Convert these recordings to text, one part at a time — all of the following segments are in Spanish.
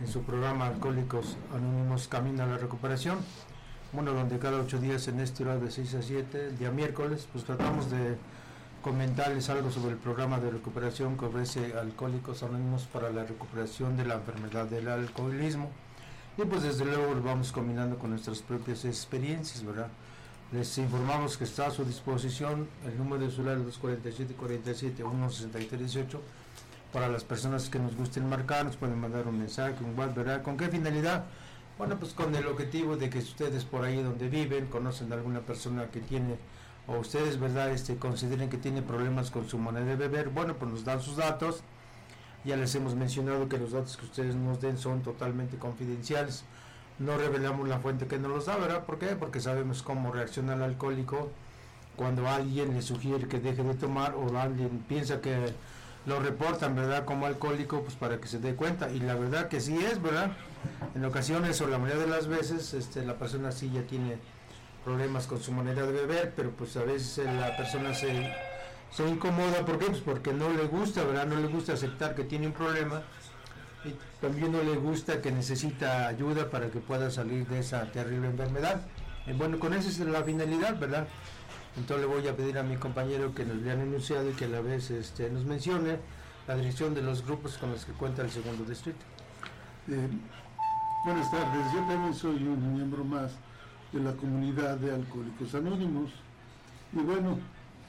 en su programa Alcohólicos Anónimos Camino a la Recuperación. Bueno, donde cada ocho días en este horario de 6 a 7, el día miércoles, pues tratamos de comentarles algo sobre el programa de recuperación que ofrece Alcohólicos Anónimos para la recuperación de la enfermedad del alcoholismo. Y pues desde luego lo vamos combinando con nuestras propias experiencias, ¿verdad? Les informamos que está a su disposición el número de celular 247 47 163 18 para las personas que nos gusten marcar, nos pueden mandar un mensaje, un WhatsApp, ¿verdad? ¿Con qué finalidad? Bueno, pues con el objetivo de que ustedes por ahí donde viven conocen a alguna persona que tiene o ustedes, ¿verdad? Este consideren que tiene problemas con su manera de beber, bueno, pues nos dan sus datos. Ya les hemos mencionado que los datos que ustedes nos den son totalmente confidenciales. No revelamos la fuente que nos los da, ¿verdad? ¿Por qué? Porque sabemos cómo reacciona el alcohólico cuando alguien le sugiere que deje de tomar o alguien piensa que lo reportan, ¿verdad? Como alcohólico, pues para que se dé cuenta. Y la verdad que sí es, ¿verdad? En ocasiones o la mayoría de las veces este, la persona sí ya tiene problemas con su manera de beber, pero pues a veces eh, la persona se, se incomoda, ¿por qué? Pues porque no le gusta, ¿verdad? No le gusta aceptar que tiene un problema y también no le gusta que necesita ayuda para que pueda salir de esa terrible enfermedad. Y bueno, con esa es la finalidad, ¿verdad? Entonces le voy a pedir a mi compañero que nos hayan enunciado y que a la vez este, nos mencione la dirección de los grupos con los que cuenta el segundo distrito. Eh, buenas tardes, yo también soy un miembro más de la comunidad de Alcohólicos Anónimos. Y bueno,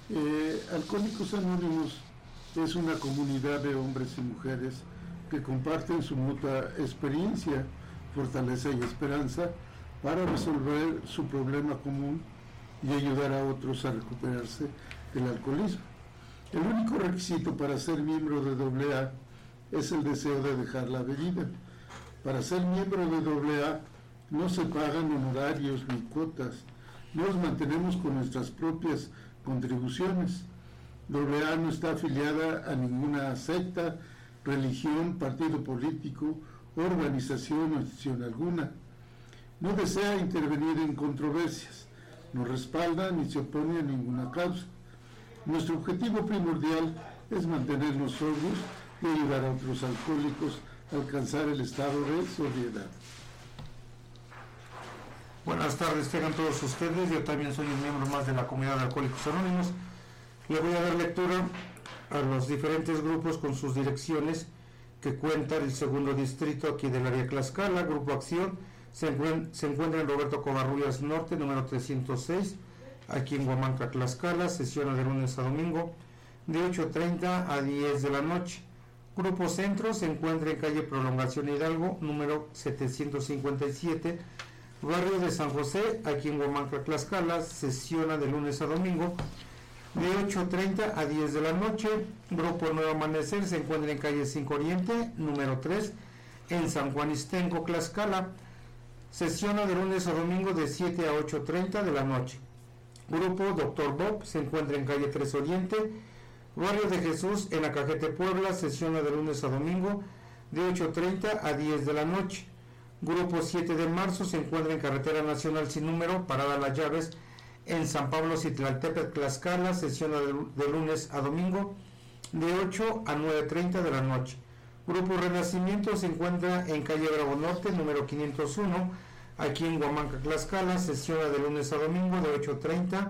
eh, Alcohólicos Anónimos es una comunidad de hombres y mujeres que comparten su mutua experiencia, fortaleza y esperanza para resolver su problema común y ayudar a otros a recuperarse del alcoholismo. El único requisito para ser miembro de AA es el deseo de dejar la bebida. Para ser miembro de AA no se pagan honorarios ni cuotas, nos mantenemos con nuestras propias contribuciones. AA no está afiliada a ninguna secta, religión, partido político, organización o institución alguna. No desea intervenir en controversias no respalda ni se opone a ninguna causa. Nuestro objetivo primordial es mantenernos sobrios y ayudar a otros alcohólicos a alcanzar el estado de sobriedad. Buenas tardes, tengan todos ustedes. Yo también soy un miembro más de la comunidad de Alcohólicos Anónimos. Le voy a dar lectura a los diferentes grupos con sus direcciones que cuentan el segundo distrito aquí del área Tlaxcala, Grupo Acción se, encuentra en Roberto Covarrubias Norte, número 306, aquí en Huamanca, Tlaxcala, sesiona de lunes a domingo, de 8.30 a 10 de la noche. Grupo Centro se encuentra en calle Prolongación Hidalgo, número 757, barrio de San José, aquí en Huamanca, Tlaxcala, sesiona de lunes a domingo, de 8.30 a 10 de la noche. Grupo Nuevo Amanecer se encuentra en calle 5 Oriente, número 3, en San Juan Istenco, Tlaxcala, Sesiona de lunes a domingo de 7 a 8.30 de la noche. Grupo Dr. Bob se encuentra en calle 3 Oriente. Barrio de Jesús en Acajete, Puebla. Sesiona de lunes a domingo de 8.30 a 10 de la noche. Grupo 7 de marzo se encuentra en Carretera Nacional sin número, Parada Las Llaves, en San Pablo Citlaltepec, Tlaxcala. Sesiona de, lunes a domingo de 8 a 9.30 de la noche. Grupo Renacimiento se encuentra en calle Bravo Norte, número 501, aquí en Huamanca, Tlaxcala, sesiona de lunes a domingo de 8.30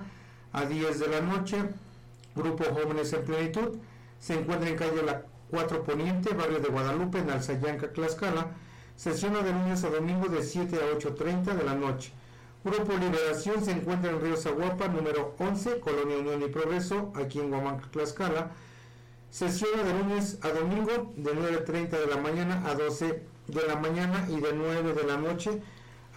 a 10 de la noche. Grupo Jóvenes en Plenitud se encuentra en calle La 4 Poniente, barrio de Guadalupe, en Alzayanca, Tlaxcala, sesiona de lunes a domingo de 7 a 8.30 de la noche. Grupo Liberación se encuentra en Río Zaguapa, número 11, Colonia Unión y Progreso, aquí en Huamanca, Tlaxcala, Sesiona de lunes a domingo de 9.30 de la mañana a 12 de la mañana y de 9 de la noche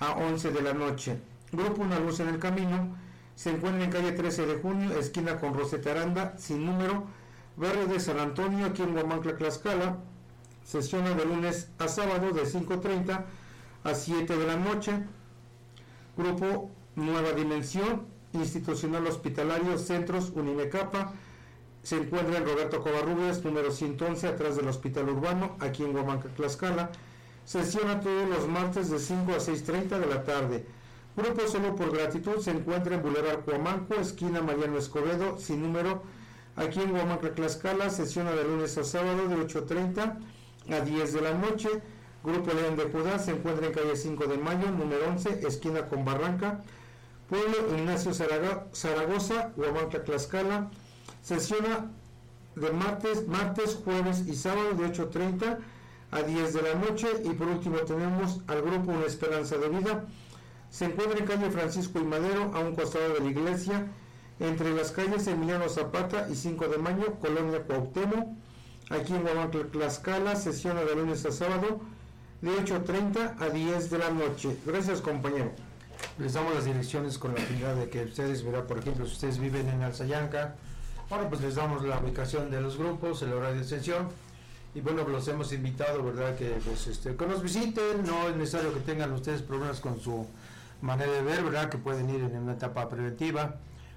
a 11 de la noche. Grupo Una Luz en el Camino se encuentra en calle 13 de junio, esquina con Roseta Aranda, sin número, barrio de San Antonio, aquí en Guamancla, Tlaxcala. Sesiona de lunes a sábado de 5.30 a 7 de la noche. Grupo Nueva Dimensión, Institucional Hospitalario, Centros Unimecapa, se encuentra en Roberto Covarrubias, número 111, atrás del Hospital Urbano, aquí en Huamanca, Tlaxcala. Sesiona todos los martes de 5 a 6.30 de la tarde. Grupo Solo por Gratitud se encuentra en Boulevard Huamanco, esquina Mariano Escobedo, sin número, aquí en Huamanca, Tlaxcala. Sesiona de lunes a sábado de 8.30 a 10 de la noche. Grupo León de Judá se encuentra en calle 5 de Mayo, número 11, esquina con Barranca, Pueblo Ignacio Zaragoza, Huamanca, Tlaxcala. Sesiona de martes, martes, jueves y sábado de 8.30 a 10 de la noche. Y por último tenemos al grupo Una Esperanza de Vida. Se encuentra en calle Francisco y Madero, a un costado de la iglesia, entre las calles Emiliano Zapata y 5 de Mayo, Colonia Cuauhtémoc. Aquí en Huamanca, Tlaxcala, sesiona de lunes a sábado de 8.30 a 10 de la noche. Gracias, compañero. Les damos las direcciones con la finalidad de que ustedes, verán, por ejemplo, si ustedes viven en Alzayanca, bueno, pues les damos la ubicación de los grupos, el horario de sesión, y bueno, pues los hemos invitado, ¿verdad? Que, pues, este, que nos visiten, no es necesario que tengan ustedes problemas con su manera de ver, ¿verdad? Que pueden ir en una etapa preventiva,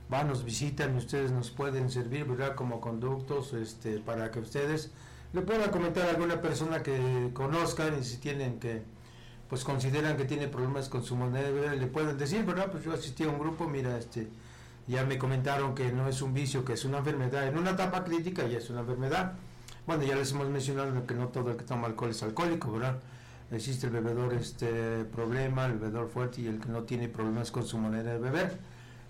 van, nos visitan ustedes nos pueden servir, ¿verdad? Como conductos, este, para que ustedes le puedan comentar a alguna persona que conozcan y si tienen que pues consideran que tiene problemas con su moneda, le pueden decir, ¿verdad? Pues yo asistí a un grupo, mira, este, ya me comentaron que no es un vicio, que es una enfermedad. En una etapa crítica ya es una enfermedad. Bueno, ya les hemos mencionado que no todo el que toma alcohol es alcohólico, ¿verdad? Existe el bebedor este problema, el bebedor fuerte y el que no tiene problemas con su manera de beber.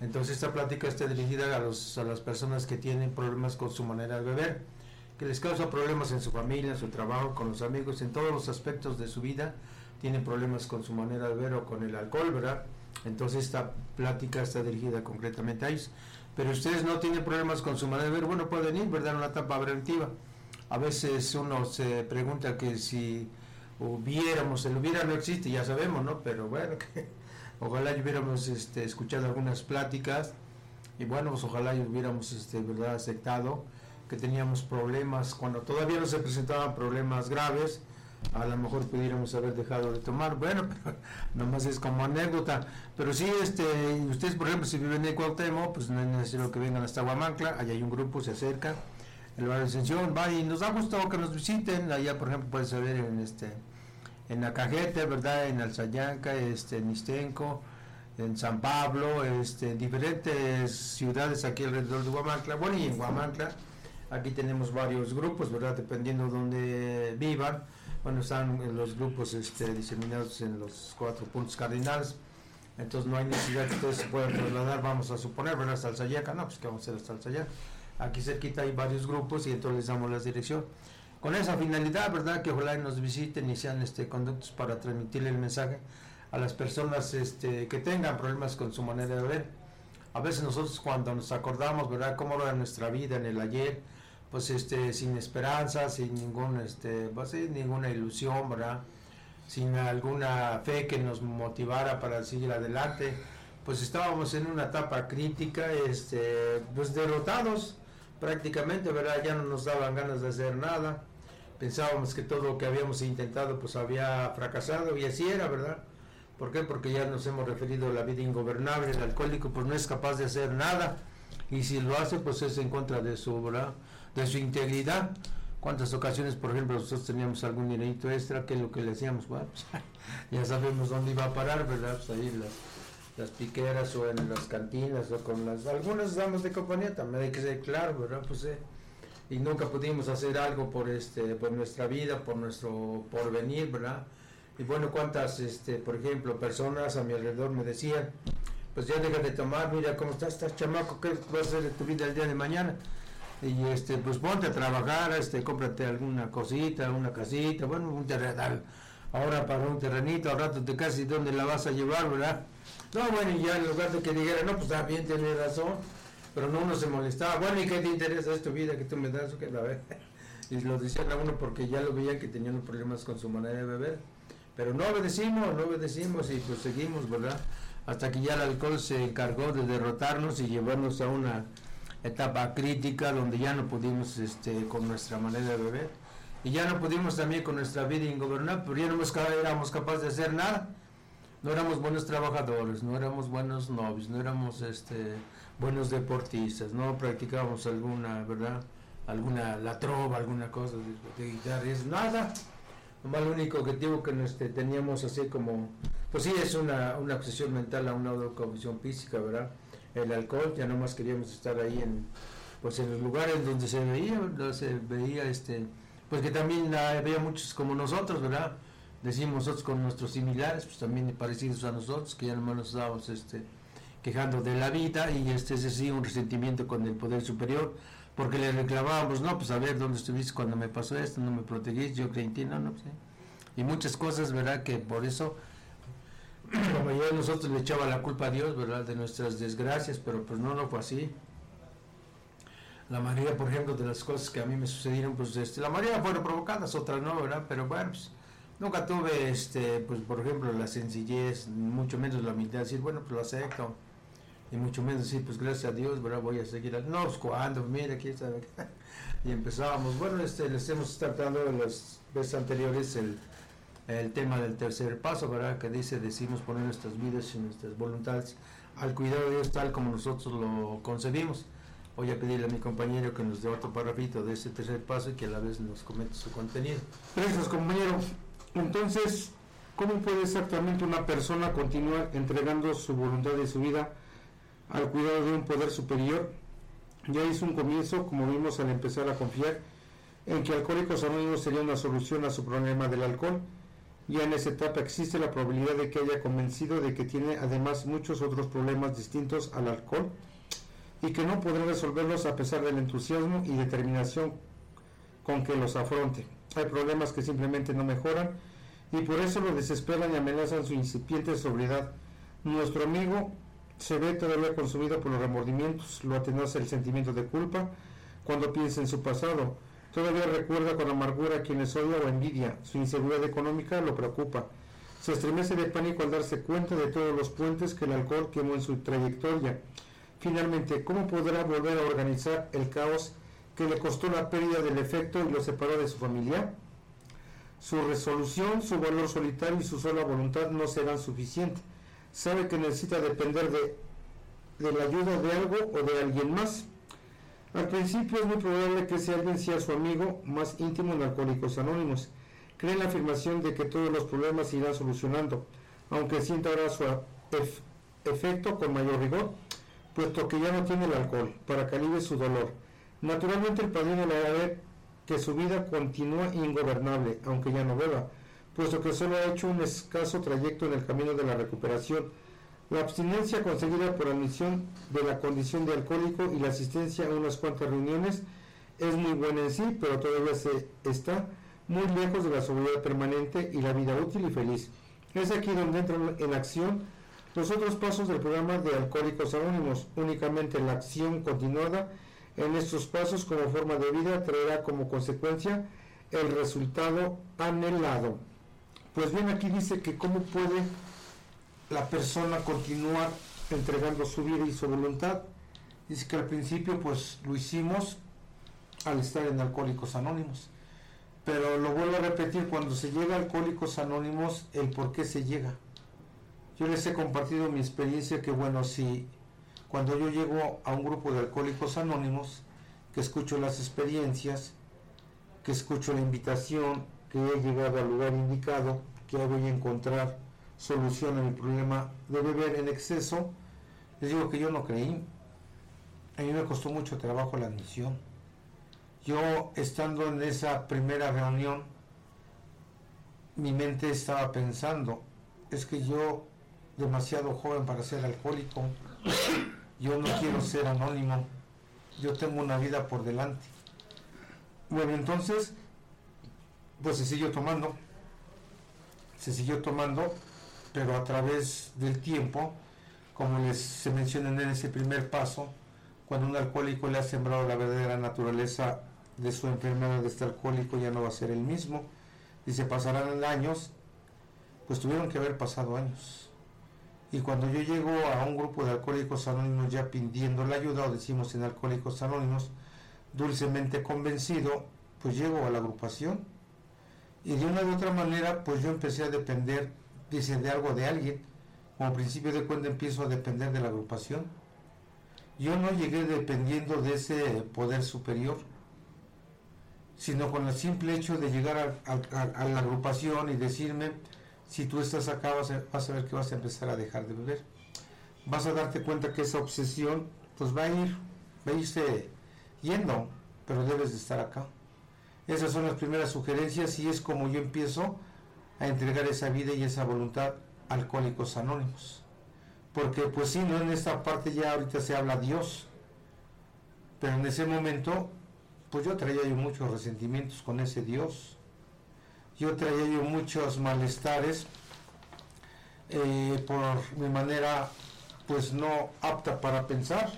Entonces esta plática está dirigida a, los, a las personas que tienen problemas con su manera de beber, que les causa problemas en su familia, en su trabajo, con los amigos, en todos los aspectos de su vida tienen problemas con su manera de ver o con el alcohol, ¿verdad? Entonces esta plática está dirigida concretamente a ellos. Pero ustedes no tienen problemas con su manera de ver, bueno, pueden ir, ¿verdad? Una etapa preventiva. A veces uno se pregunta que si hubiéramos, el hubiera no existe, ya sabemos, ¿no? Pero bueno, ojalá hubiéramos este, escuchado algunas pláticas y bueno, pues ojalá hubiéramos, este, ¿verdad?, aceptado que teníamos problemas cuando todavía no se presentaban problemas graves a lo mejor pudiéramos haber dejado de tomar, bueno, pero nomás es como anécdota, pero sí, este, ustedes por ejemplo si viven en Cuauhtémoc, pues no es necesario que vengan hasta Guamancla, allá hay un grupo, se acerca, el barrio Ascensión, va y nos da gusto que nos visiten, allá por ejemplo pueden saber en este, en Acajete, verdad, en Alzayanca, este, en en San Pablo, este, en diferentes ciudades aquí alrededor de Guamancla, bueno y en Guamancla, aquí tenemos varios grupos, verdad, dependiendo de donde vivan, bueno, están los grupos este, diseminados en los cuatro puntos cardinales, entonces no hay necesidad que ustedes se puedan trasladar, vamos a suponer, ¿verdad? Hasta Alzayaca, no, pues que vamos a hacer hasta Alzayaca. Aquí cerquita hay varios grupos y entonces les damos la dirección. Con esa finalidad, ¿verdad? Que ojalá nos visiten y sean este, conductos para transmitirle el mensaje a las personas este, que tengan problemas con su manera de ver. A veces nosotros cuando nos acordamos, ¿verdad? Cómo era nuestra vida en el ayer, pues este sin esperanza, sin ningún este, pues, ninguna ilusión, ¿verdad? Sin alguna fe que nos motivara para seguir adelante, pues estábamos en una etapa crítica, este, pues derrotados prácticamente, ¿verdad? Ya no nos daban ganas de hacer nada. Pensábamos que todo lo que habíamos intentado pues había fracasado y así era, ¿verdad? ¿Por qué? Porque ya nos hemos referido a la vida ingobernable, el alcohólico pues no es capaz de hacer nada y si lo hace pues es en contra de su, ¿verdad? De su integridad. ¿Cuántas ocasiones, por ejemplo, nosotros teníamos algún dinerito extra? que es lo que le decíamos? Bueno, pues, ya sabemos dónde iba a parar, ¿verdad? Pues ahí las, las piqueras o en las cantinas o con las... Algunas damos de compañía, también hay que ser claro, ¿verdad? Pues eh, y nunca pudimos hacer algo por este por nuestra vida, por nuestro porvenir, ¿verdad? Y bueno, cuántas, este, por ejemplo, personas a mi alrededor me decían, pues ya deja de tomar, mira cómo estás, estás chamaco, ¿qué vas a hacer de tu vida el día de mañana? Y este pues ponte a trabajar, este cómprate alguna cosita, una casita, bueno, un terrenal, ahora para un terrenito, al rato te casi dónde la vas a llevar, ¿verdad? No, bueno, y ya en lugar de que dijera, no, pues está bien, tienes razón, pero no uno se molestaba, bueno, ¿y qué te interesa esta vida que tú me das o la ver? Y lo decían a uno porque ya lo veían que tenían problemas con su manera de beber. Pero no obedecimos, no obedecimos y pues seguimos, ¿verdad? Hasta que ya el alcohol se encargó de derrotarnos y llevarnos a una etapa crítica donde ya no pudimos este, con nuestra manera de beber y ya no pudimos también con nuestra vida ingobernable, pero ya no éramos capaces de hacer nada. No éramos buenos trabajadores, no éramos buenos novios, no éramos este, buenos deportistas, no practicábamos alguna, ¿verdad? Alguna, la trova, alguna cosa de, guitarra, es nada. lo único objetivo que este, teníamos así como, pues sí, es una, una obsesión mental a una condición física, ¿verdad? El alcohol, ya no más queríamos estar ahí en pues en los lugares donde se veía, donde se veía este, pues que también había muchos como nosotros, ¿verdad? decimos nosotros con nuestros similares, pues también parecidos a nosotros, que ya no nos estábamos este, quejando de la vida y este es así un resentimiento con el poder superior, porque le reclamábamos, no, pues a ver dónde estuviste cuando me pasó esto, no me protegiste, yo creí en ti, no, no, pues, y muchas cosas, ¿verdad? Que por eso la mayoría de nosotros le echaba la culpa a Dios, ¿verdad? De nuestras desgracias, pero pues no, no fue así. La mayoría, por ejemplo, de las cosas que a mí me sucedieron, pues este, la mayoría fueron provocadas, otras no, ¿verdad? Pero bueno, pues nunca tuve, este, pues por ejemplo, la sencillez, mucho menos la humildad, decir, bueno, pues lo acepto. Y mucho menos decir, pues gracias a Dios, ¿verdad? Voy a seguir. No, pues cuando, mira, aquí está. Y empezábamos. Bueno, este, les hemos tratado en las veces anteriores el el tema del tercer paso, ¿verdad? Que dice, decimos poner nuestras vidas y nuestras voluntades al cuidado de Dios tal como nosotros lo concebimos. Voy a pedirle a mi compañero que nos dé otro parrafito de ese tercer paso y que a la vez nos comente su contenido. Gracias, compañero. Entonces, ¿cómo puede exactamente una persona continuar entregando su voluntad y su vida al cuidado de un poder superior? Ya hizo un comienzo, como vimos al empezar a confiar en que Alcohólicos Anónimos sería una solución a su problema del alcohol ya en esa etapa existe la probabilidad de que haya convencido de que tiene además muchos otros problemas distintos al alcohol y que no podrá resolverlos a pesar del entusiasmo y determinación con que los afronte. Hay problemas que simplemente no mejoran y por eso lo desesperan y amenazan su incipiente sobriedad. Nuestro amigo se ve todavía consumido por los remordimientos, lo atenuaza el sentimiento de culpa cuando piensa en su pasado Todavía recuerda con amargura a quienes odia o envidia. Su inseguridad económica lo preocupa. Se estremece de pánico al darse cuenta de todos los puentes que el alcohol quemó en su trayectoria. Finalmente, ¿cómo podrá volver a organizar el caos que le costó la pérdida del efecto y lo separó de su familia? Su resolución, su valor solitario y su sola voluntad no serán suficientes. Sabe que necesita depender de, de la ayuda de algo o de alguien más. Al principio es muy probable que ese alguien sea su amigo más íntimo en Alcohólicos Anónimos. Cree en la afirmación de que todos los problemas se irán solucionando, aunque sienta ahora su efecto con mayor rigor, puesto que ya no tiene el alcohol, para que su dolor. Naturalmente el padrino le hará ver que su vida continúa ingobernable, aunque ya no beba, puesto que solo ha hecho un escaso trayecto en el camino de la recuperación, la abstinencia conseguida por admisión de la condición de alcohólico y la asistencia a unas cuantas reuniones es muy buena en sí, pero todavía se está muy lejos de la sobriedad permanente y la vida útil y feliz. Es aquí donde entran en acción los otros pasos del programa de Alcohólicos Anónimos. Únicamente la acción continuada en estos pasos como forma de vida traerá como consecuencia el resultado anhelado. Pues bien, aquí dice que cómo puede la persona continúa entregando su vida y su voluntad. Dice que al principio pues lo hicimos al estar en Alcohólicos Anónimos. Pero lo vuelvo a repetir, cuando se llega a Alcohólicos Anónimos, el por qué se llega. Yo les he compartido mi experiencia que bueno, si cuando yo llego a un grupo de Alcohólicos Anónimos, que escucho las experiencias, que escucho la invitación, que he llegado al lugar indicado, que voy a encontrar solución a mi problema de beber en exceso, les digo que yo no creí. A mí me costó mucho trabajo la admisión. Yo, estando en esa primera reunión, mi mente estaba pensando, es que yo, demasiado joven para ser alcohólico, yo no quiero ser anónimo, yo tengo una vida por delante. Bueno, entonces, pues se siguió tomando, se siguió tomando pero a través del tiempo, como les se menciona en ese primer paso, cuando un alcohólico le ha sembrado la verdadera naturaleza de su enfermedad de este alcohólico, ya no va a ser el mismo. Y se pasarán años, pues tuvieron que haber pasado años. Y cuando yo llego a un grupo de alcohólicos anónimos ya pidiendo la ayuda, o decimos en alcohólicos anónimos, dulcemente convencido, pues llego a la agrupación. Y de una u otra manera, pues yo empecé a depender dicen de algo de alguien, como principio de cuenta empiezo a depender de la agrupación. Yo no llegué dependiendo de ese poder superior, sino con el simple hecho de llegar a, la agrupación y decirme, si tú estás acá vas a, ver que vas a empezar a dejar de beber. Vas a darte cuenta que esa obsesión pues va a ir, va a irse yendo, pero debes de estar acá. Esas son las primeras sugerencias y es como yo empiezo a entregar esa vida y esa voluntad a Alcohólicos Anónimos. Porque pues sí, no en esta parte ya ahorita se habla Dios, pero en ese momento pues yo traía yo muchos resentimientos con ese Dios, yo traía yo muchos malestares eh, por mi manera pues no apta para pensar.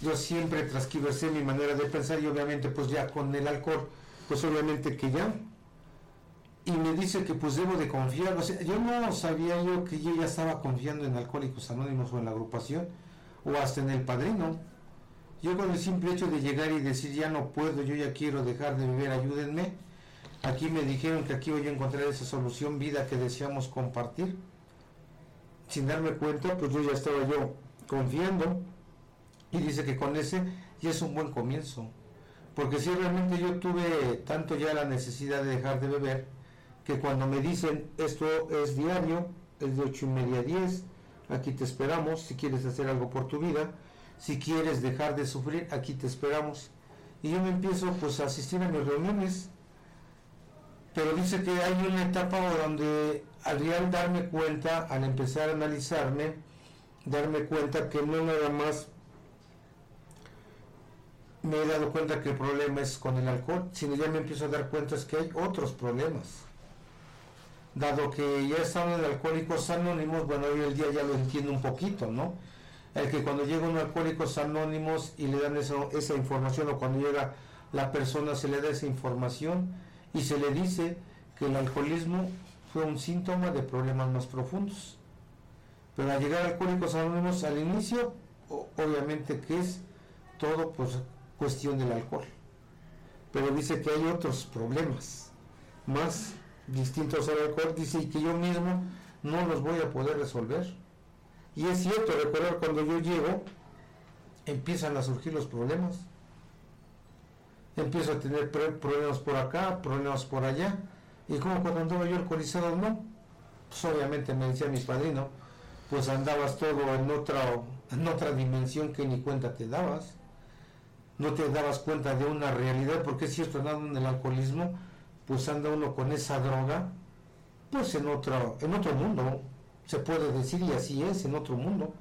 Yo siempre transquiversé mi manera de pensar y obviamente pues ya con el alcohol, pues obviamente que ya. Y me dice que pues debo de confiar. O sea, yo no sabía yo que yo ya estaba confiando en Alcohólicos Anónimos o en la agrupación o hasta en el padrino. Yo con el simple hecho de llegar y decir ya no puedo, yo ya quiero dejar de beber, ayúdenme. Aquí me dijeron que aquí voy a encontrar esa solución, vida que deseamos compartir sin darme cuenta, pues yo ya estaba yo confiando y dice que con ese ya es un buen comienzo. Porque si realmente yo tuve tanto ya la necesidad de dejar de beber, que cuando me dicen esto es diario, es de ocho y media a 10, aquí te esperamos, si quieres hacer algo por tu vida, si quieres dejar de sufrir, aquí te esperamos. Y yo me empiezo pues a asistir a mis reuniones, pero dice que hay una etapa donde al real darme cuenta, al empezar a analizarme, darme cuenta que no nada más me he dado cuenta que el problema es con el alcohol, sino ya me empiezo a dar cuenta es que hay otros problemas. Dado que ya están en Alcohólicos Anónimos, bueno, hoy el día ya lo entiendo un poquito, ¿no? El que cuando llega un Alcohólicos Anónimos y le dan eso, esa información, o cuando llega la persona se le da esa información y se le dice que el alcoholismo fue un síntoma de problemas más profundos. Pero al llegar Alcohólicos Anónimos al inicio, obviamente que es todo pues cuestión del alcohol. Pero dice que hay otros problemas más distintos al alcohol, dice que yo mismo no los voy a poder resolver. Y es cierto, recordar cuando yo llego, empiezan a surgir los problemas. Empiezo a tener problemas por acá, problemas por allá y como cuando andaba yo alcoholizado, no. Pues obviamente me decía mi padrino, pues andabas todo en otra, en otra dimensión que ni cuenta te dabas. No te dabas cuenta de una realidad, porque es cierto, andando en el alcoholismo, pues anda uno con esa droga, pues en otro, en otro mundo, se puede decir, y así es, en otro mundo.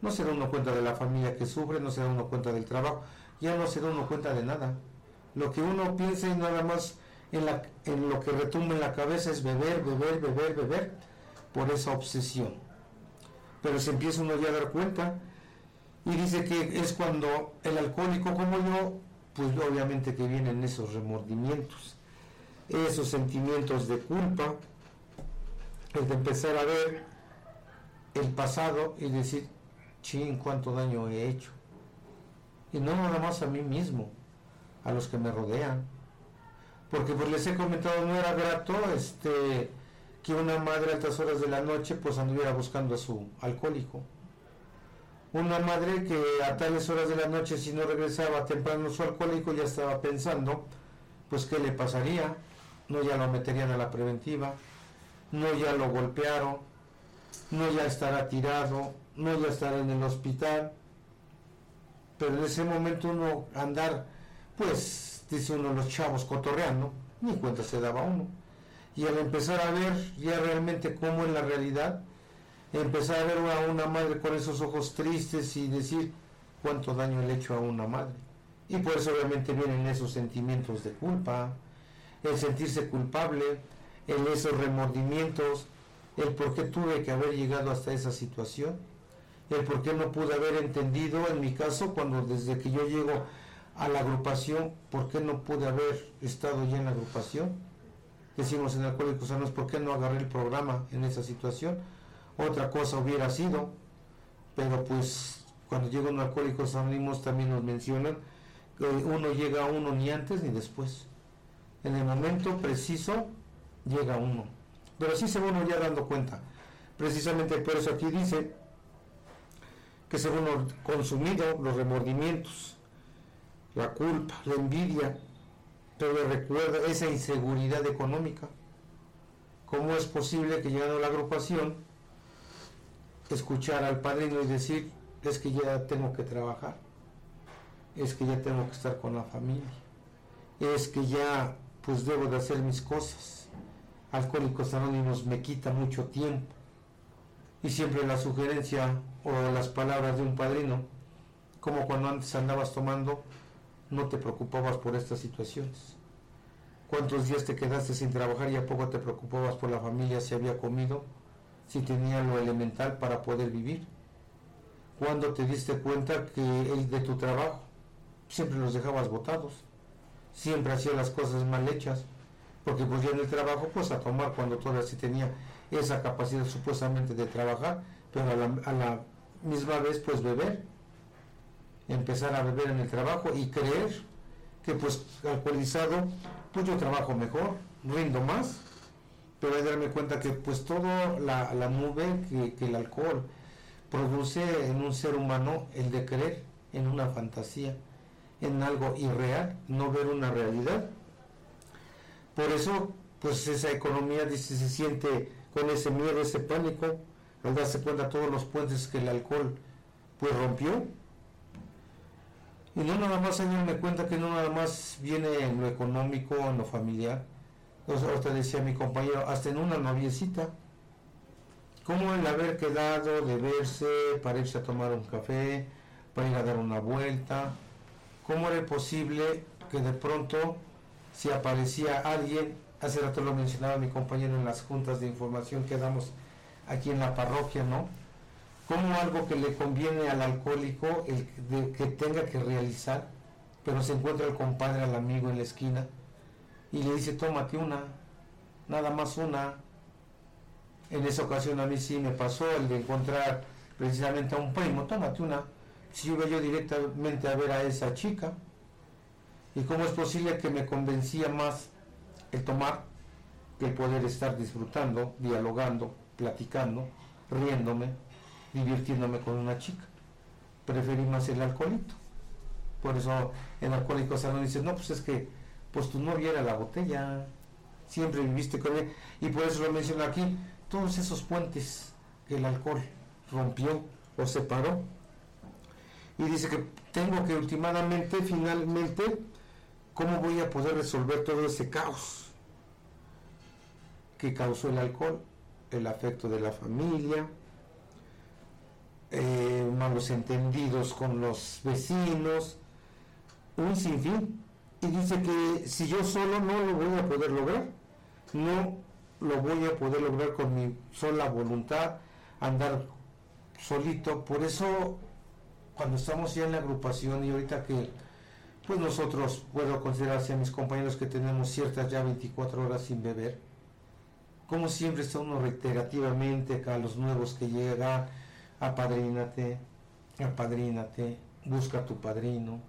No se da uno cuenta de la familia que sufre, no se da uno cuenta del trabajo, ya no se da uno cuenta de nada. Lo que uno piensa y nada más en, lo que retumba en la cabeza es beber, beber, beber, beber, por esa obsesión. Pero se empieza uno ya a dar cuenta y dice que es cuando el alcohólico como yo, pues obviamente que vienen esos remordimientos, esos sentimientos de culpa, el de empezar a ver el pasado y decir, ching, cuánto daño he hecho. Y no nada más a mí mismo, a los que me rodean, porque pues les he comentado no era grato este que una madre a altas horas de la noche pues anduviera buscando a su alcohólico. Una madre que a tales horas de la noche si no regresaba temprano su alcohólico ya estaba pensando pues qué le pasaría, no ya lo meterían a la preventiva, no ya lo golpearon, no ya estará tirado, no ya estará en el hospital, pero en ese momento uno andar pues dice uno los chavos cotorreando, ni cuenta se daba uno. Y al empezar a ver ya realmente cómo en la realidad, empezar a ver a una madre con esos ojos tristes y decir cuánto daño le he hecho a una madre. Y por eso obviamente vienen esos sentimientos de culpa, el sentirse culpable, el esos remordimientos, el por qué tuve que haber llegado hasta esa situación, el por qué no pude haber entendido en mi caso cuando desde que yo llego a la agrupación, ¿por qué no pude haber estado ya en la agrupación? Decimos en Alcohólicos Sanos, ¿por qué no agarré el programa en esa situación? Otra cosa hubiera sido, pero pues cuando llega un Alcohólicos Anónimos también nos mencionan que uno llega a uno ni antes ni después. En el momento preciso llega uno. Pero sí se va uno ya dando cuenta. Precisamente por eso aquí dice que se uno consumido los remordimientos la culpa, la envidia, pero recuerda esa inseguridad económica. ¿Cómo es posible que llegando a la agrupación, escuchar al padrino y decir, es que ya tengo que trabajar, es que ya tengo que estar con la familia, es que ya pues debo de hacer mis cosas, Alcohólicos Anónimos me quita mucho tiempo. Y siempre la sugerencia o las palabras de un padrino, como cuando antes andabas tomando, no te preocupabas por estas situaciones. ¿Cuántos días te quedaste sin trabajar y a poco te preocupabas por la familia si había comido, si tenía lo elemental para poder vivir? ¿Cuándo te diste cuenta que el de tu trabajo siempre los dejabas botados? Siempre hacía las cosas mal hechas, porque pues ya en el trabajo pues a tomar cuando todavía sí tenía esa capacidad supuestamente de trabajar, pero a la, a la misma vez pues beber, empezar a beber en el trabajo y creer que pues alcoholizado pues yo trabajo mejor, rindo más, pero hay darme cuenta que pues toda la, la nube que, que el alcohol produce en un ser humano el de creer en una fantasía, en algo irreal, no ver una realidad. Por eso, pues esa economía dice, se siente con ese miedo, ese pánico, al darse cuenta todos los puentes que el alcohol pues rompió. Y no nada más hay me cuenta que no nada más viene en lo económico, en lo familiar. Entonces, ahorita decía mi compañero, hasta en una noviecita. Como el haber quedado de verse para irse a tomar un café, para ir a dar una vuelta. ¿Cómo era posible que de pronto, si aparecía alguien, hace rato lo mencionaba mi compañero en las juntas de información que damos aquí en la parroquia, ¿no? Como algo que le conviene al alcohólico el que tenga que realizar, pero se encuentra el compadre, al amigo en la esquina y le dice, tómate una, nada más una. En esa ocasión a mí sí me pasó el de encontrar precisamente a un primo, tómate una. Si iba yo directamente a ver a esa chica, ¿y cómo es posible que me convencía más el tomar que el poder estar disfrutando, dialogando, platicando, riéndome, divirtiéndome con una chica? Preferí más el alcoholito. Por eso en Alcohólicos Anónimos dice, no, pues es que pues tu novia era la botella, siempre viviste con él, y por eso lo menciono aquí, todos esos puentes que el alcohol rompió o separó. Y dice que tengo que últimamente, finalmente, ¿cómo voy a poder resolver todo ese caos que causó el alcohol? El afecto de la familia, eh, malos entendidos con los vecinos, un sinfín y dice que si yo solo no lo voy a poder lograr, no lo voy a poder lograr con mi sola voluntad, andar solito. Por eso, cuando estamos ya en la agrupación y ahorita que pues nosotros puedo considerar a mis compañeros que tenemos ciertas ya 24 horas sin beber, como siempre está uno reiterativamente a los nuevos que llegan, apadrínate, apadrínate, busca tu padrino,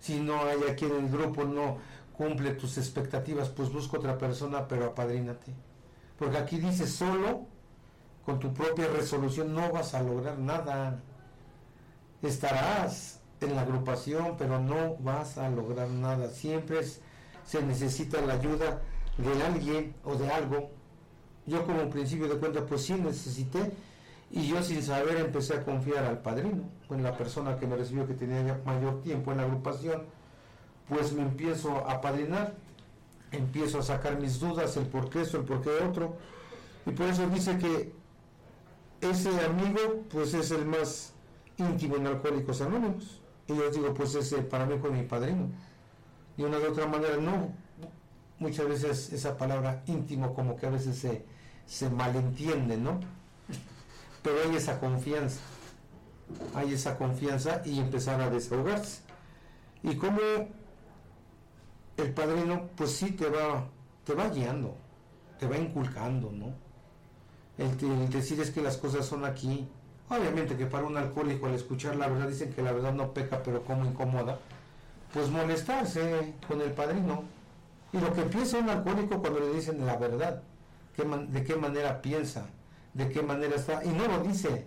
si no hay aquí en el grupo, no cumple tus expectativas, pues busca otra persona, pero apadrínate. Porque aquí dice solo, con tu propia resolución no vas a lograr nada. Estarás en la agrupación, pero no vas a lograr nada. Siempre se necesita la ayuda de alguien o de algo. Yo como principio de cuenta, pues sí necesité y yo sin saber empecé a confiar al padrino, en la persona que me recibió que tenía mayor tiempo en la agrupación, pues me empiezo a padrinar, empiezo a sacar mis dudas, el por qué eso, el por qué otro, y por eso dice que ese amigo pues es el más íntimo en Alcohólicos Anónimos. Y yo digo, pues ese para mí con mi padrino. Y una de otra manera, no. Muchas veces esa palabra íntimo como que a veces se, se malentiende, ¿no? pero hay esa confianza, hay esa confianza y empezar a desahogarse. Y como el padrino, pues sí te va, te va guiando, te va inculcando, ¿no? El, decir es que las cosas son aquí. Obviamente que para un alcohólico al escuchar la verdad dicen que la verdad no peca, pero como incomoda, pues molestarse con el padrino. Y lo que piensa un alcohólico cuando le dicen la verdad, de qué manera piensa, de qué manera está, y no lo dice,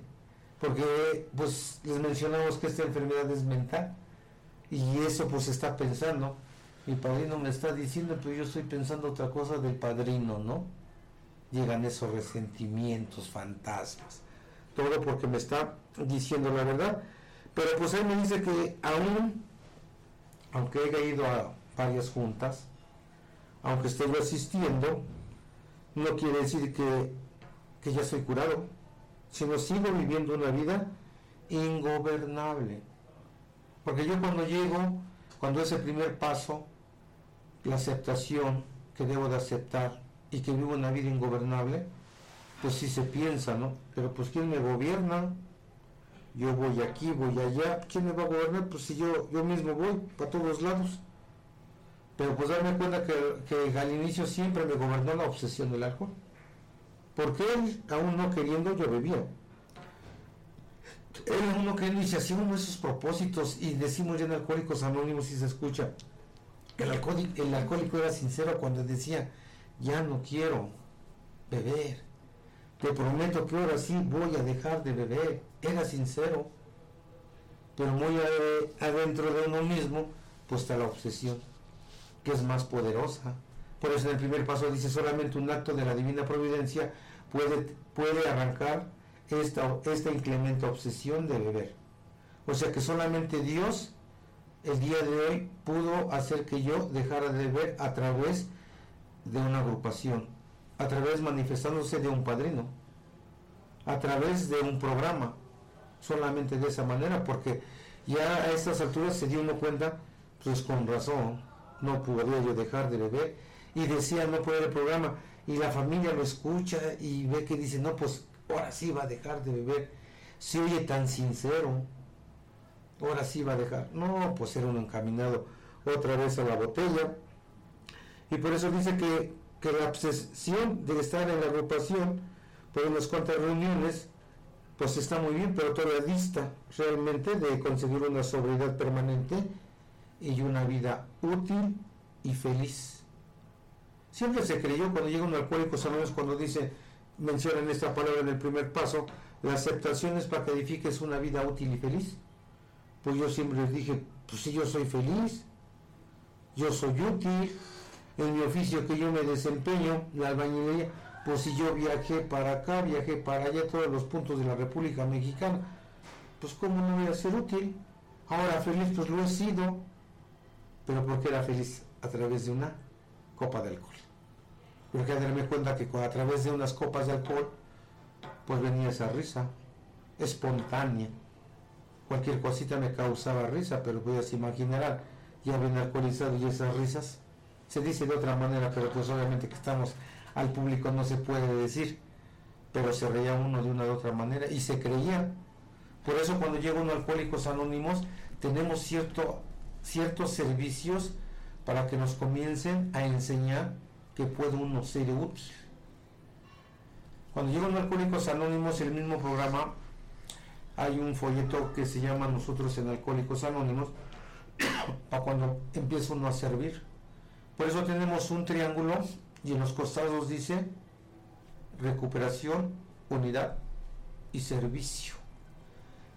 porque pues les mencionamos que esta enfermedad es mental, y eso pues está pensando, mi padrino me está diciendo, pero yo estoy pensando otra cosa del padrino, ¿no? Llegan esos resentimientos, fantasmas, todo porque me está diciendo la verdad, pero pues él me dice que aún, aunque haya ido a varias juntas, aunque esté yo asistiendo, no quiere decir que, que ya estoy curado, sino sigo viviendo una vida ingobernable. Porque yo cuando llego, cuando es el primer paso, la aceptación que debo de aceptar y que vivo una vida ingobernable, pues sí se piensa, ¿no? Pero pues ¿quién me gobierna? Yo voy aquí, voy allá, ¿quién me va a gobernar? Pues si yo, yo mismo voy para todos lados. Pero pues darme cuenta que, al inicio siempre me gobernó la obsesión del alcohol. Porque él, aún no queriendo, yo bebía. Él aún no queriendo y se hacía uno de esos propósitos y decimos ya en Alcohólicos Anónimos y se escucha. El alcohólico, el alcohólico era sincero cuando decía, ya no quiero beber. Te prometo que ahora sí voy a dejar de beber. Era sincero. Pero muy adentro de uno mismo, pues está la obsesión, que es más poderosa. Por eso en el primer paso dice, solamente un acto de la divina providencia puede, puede arrancar esta, esta inclemente obsesión de beber. O sea que solamente Dios el día de hoy pudo hacer que yo dejara de beber a través de una agrupación, a través manifestándose de un padrino, a través de un programa, solamente de esa manera, porque ya a estas alturas se dio uno cuenta, pues con razón, no podría yo dejar de beber, y decía no puede el programa, y la familia lo escucha y ve que dice, no, pues ahora sí va a dejar de beber, se oye tan sincero, ahora sí va a dejar, no, pues era un encaminado otra vez a la botella, y por eso dice que, la obsesión de estar en la agrupación, por unas cuantas reuniones, pues está muy bien, pero todavía dista realmente de conseguir una sobriedad permanente y una vida útil y feliz. Siempre se creyó cuando llega un alcohólico anónimos cuando dice, mencionan esta palabra en el primer paso, la aceptación es para que edifiques una vida útil y feliz. Pues yo siempre dije, pues si yo soy feliz, yo soy útil, en mi oficio que yo me desempeño, la albañilería, pues si yo viajé para acá, viajé para allá, todos los puntos de la República Mexicana, pues cómo no voy a ser útil. Ahora feliz, pues lo he sido, pero porque era feliz a través de una copa de alcohol. Porque darme cuenta que a través de unas copas de alcohol, pues venía esa risa espontánea. Cualquier cosita me causaba risa, pero pues se imaginarán, ya ven alcoholizado y esas risas se dice de otra manera, pero pues obviamente que estamos al público no se puede decir, pero se reía uno de una u otra manera y se creía. Por eso cuando llega uno Alcohólicos Anónimos tenemos cierto, ciertos servicios para que nos comiencen a enseñar que puede uno ser útil. Cuando llega uno Alcohólicos Anónimos, el mismo programa, hay un folleto que se llama Nosotros en Alcohólicos Anónimos, para cuando empieza uno a servir por eso tenemos un triángulo y en los costados dice recuperación, unidad y servicio.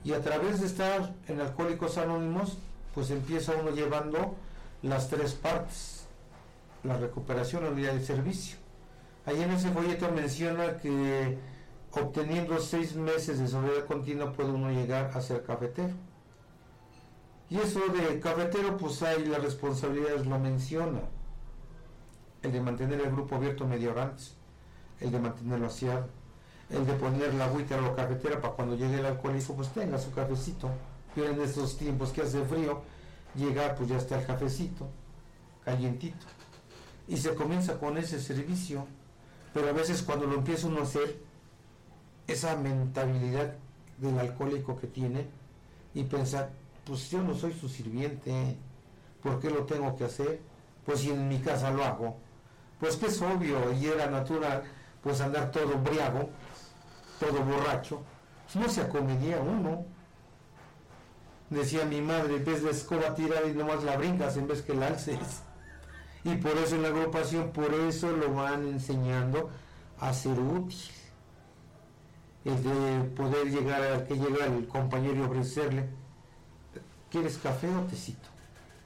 Y a través de estar en Alcohólicos Anónimos, pues empieza uno llevando las tres partes, la recuperación, la unidad y servicio. Ahí en ese folleto menciona que obteniendo seis meses de sobriedad continua puede uno llegar a ser cafetero. Y eso de cafetero, pues ahí las responsabilidades lo menciona el de mantener el grupo abierto media hora antes, el de mantenerlo aseado, el de poner la agüita a la cafetera para cuando llegue el alcoholismo pues tenga su cafecito. Pero en estos tiempos que hace frío, llegar pues ya está el cafecito, calientito. Y se comienza con ese servicio. Pero a veces cuando lo empieza uno a hacer, esa mentalidad del alcohólico que tiene y pensar, pues yo no soy su sirviente, ¿por qué lo tengo que hacer? Pues si en mi casa lo hago, pues que es obvio y era natural, pues andar todo briago, todo borracho, no se acomedía uno. Decía mi madre, vez de escoba tirar y nomás la brincas en vez que la alces. Y por eso en la agrupación, por eso lo van enseñando a ser útil. El de poder llegar a que llega el compañero y ofrecerle, ¿quieres café o tecito?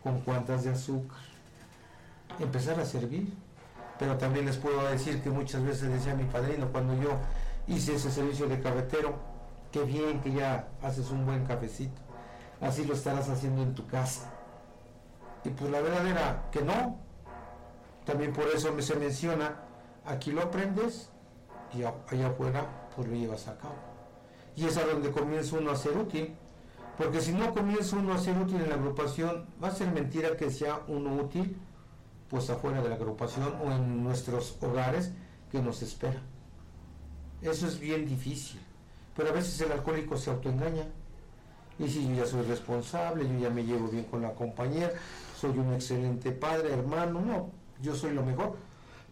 ¿Con cuántas de azúcar? Empezar a servir pero también les puedo decir que muchas veces decía mi padrino cuando yo hice ese servicio de cafetero, qué bien que ya haces un buen cafecito, así lo estarás haciendo en tu casa. Y pues la verdad era que no, también por eso se menciona Aquí lo aprendes y allá afuera pues lo llevas a cabo. Y es a donde comienza uno a ser útil. Porque si no comienza uno a ser útil en la agrupación, va a ser mentira que sea uno útil pues afuera de la agrupación o en nuestros hogares que nos espera. Eso es bien difícil. Pero a veces el alcohólico se autoengaña. Y si yo ya soy responsable, yo ya me llevo bien con la compañera, soy un excelente padre, hermano, no, yo soy lo mejor.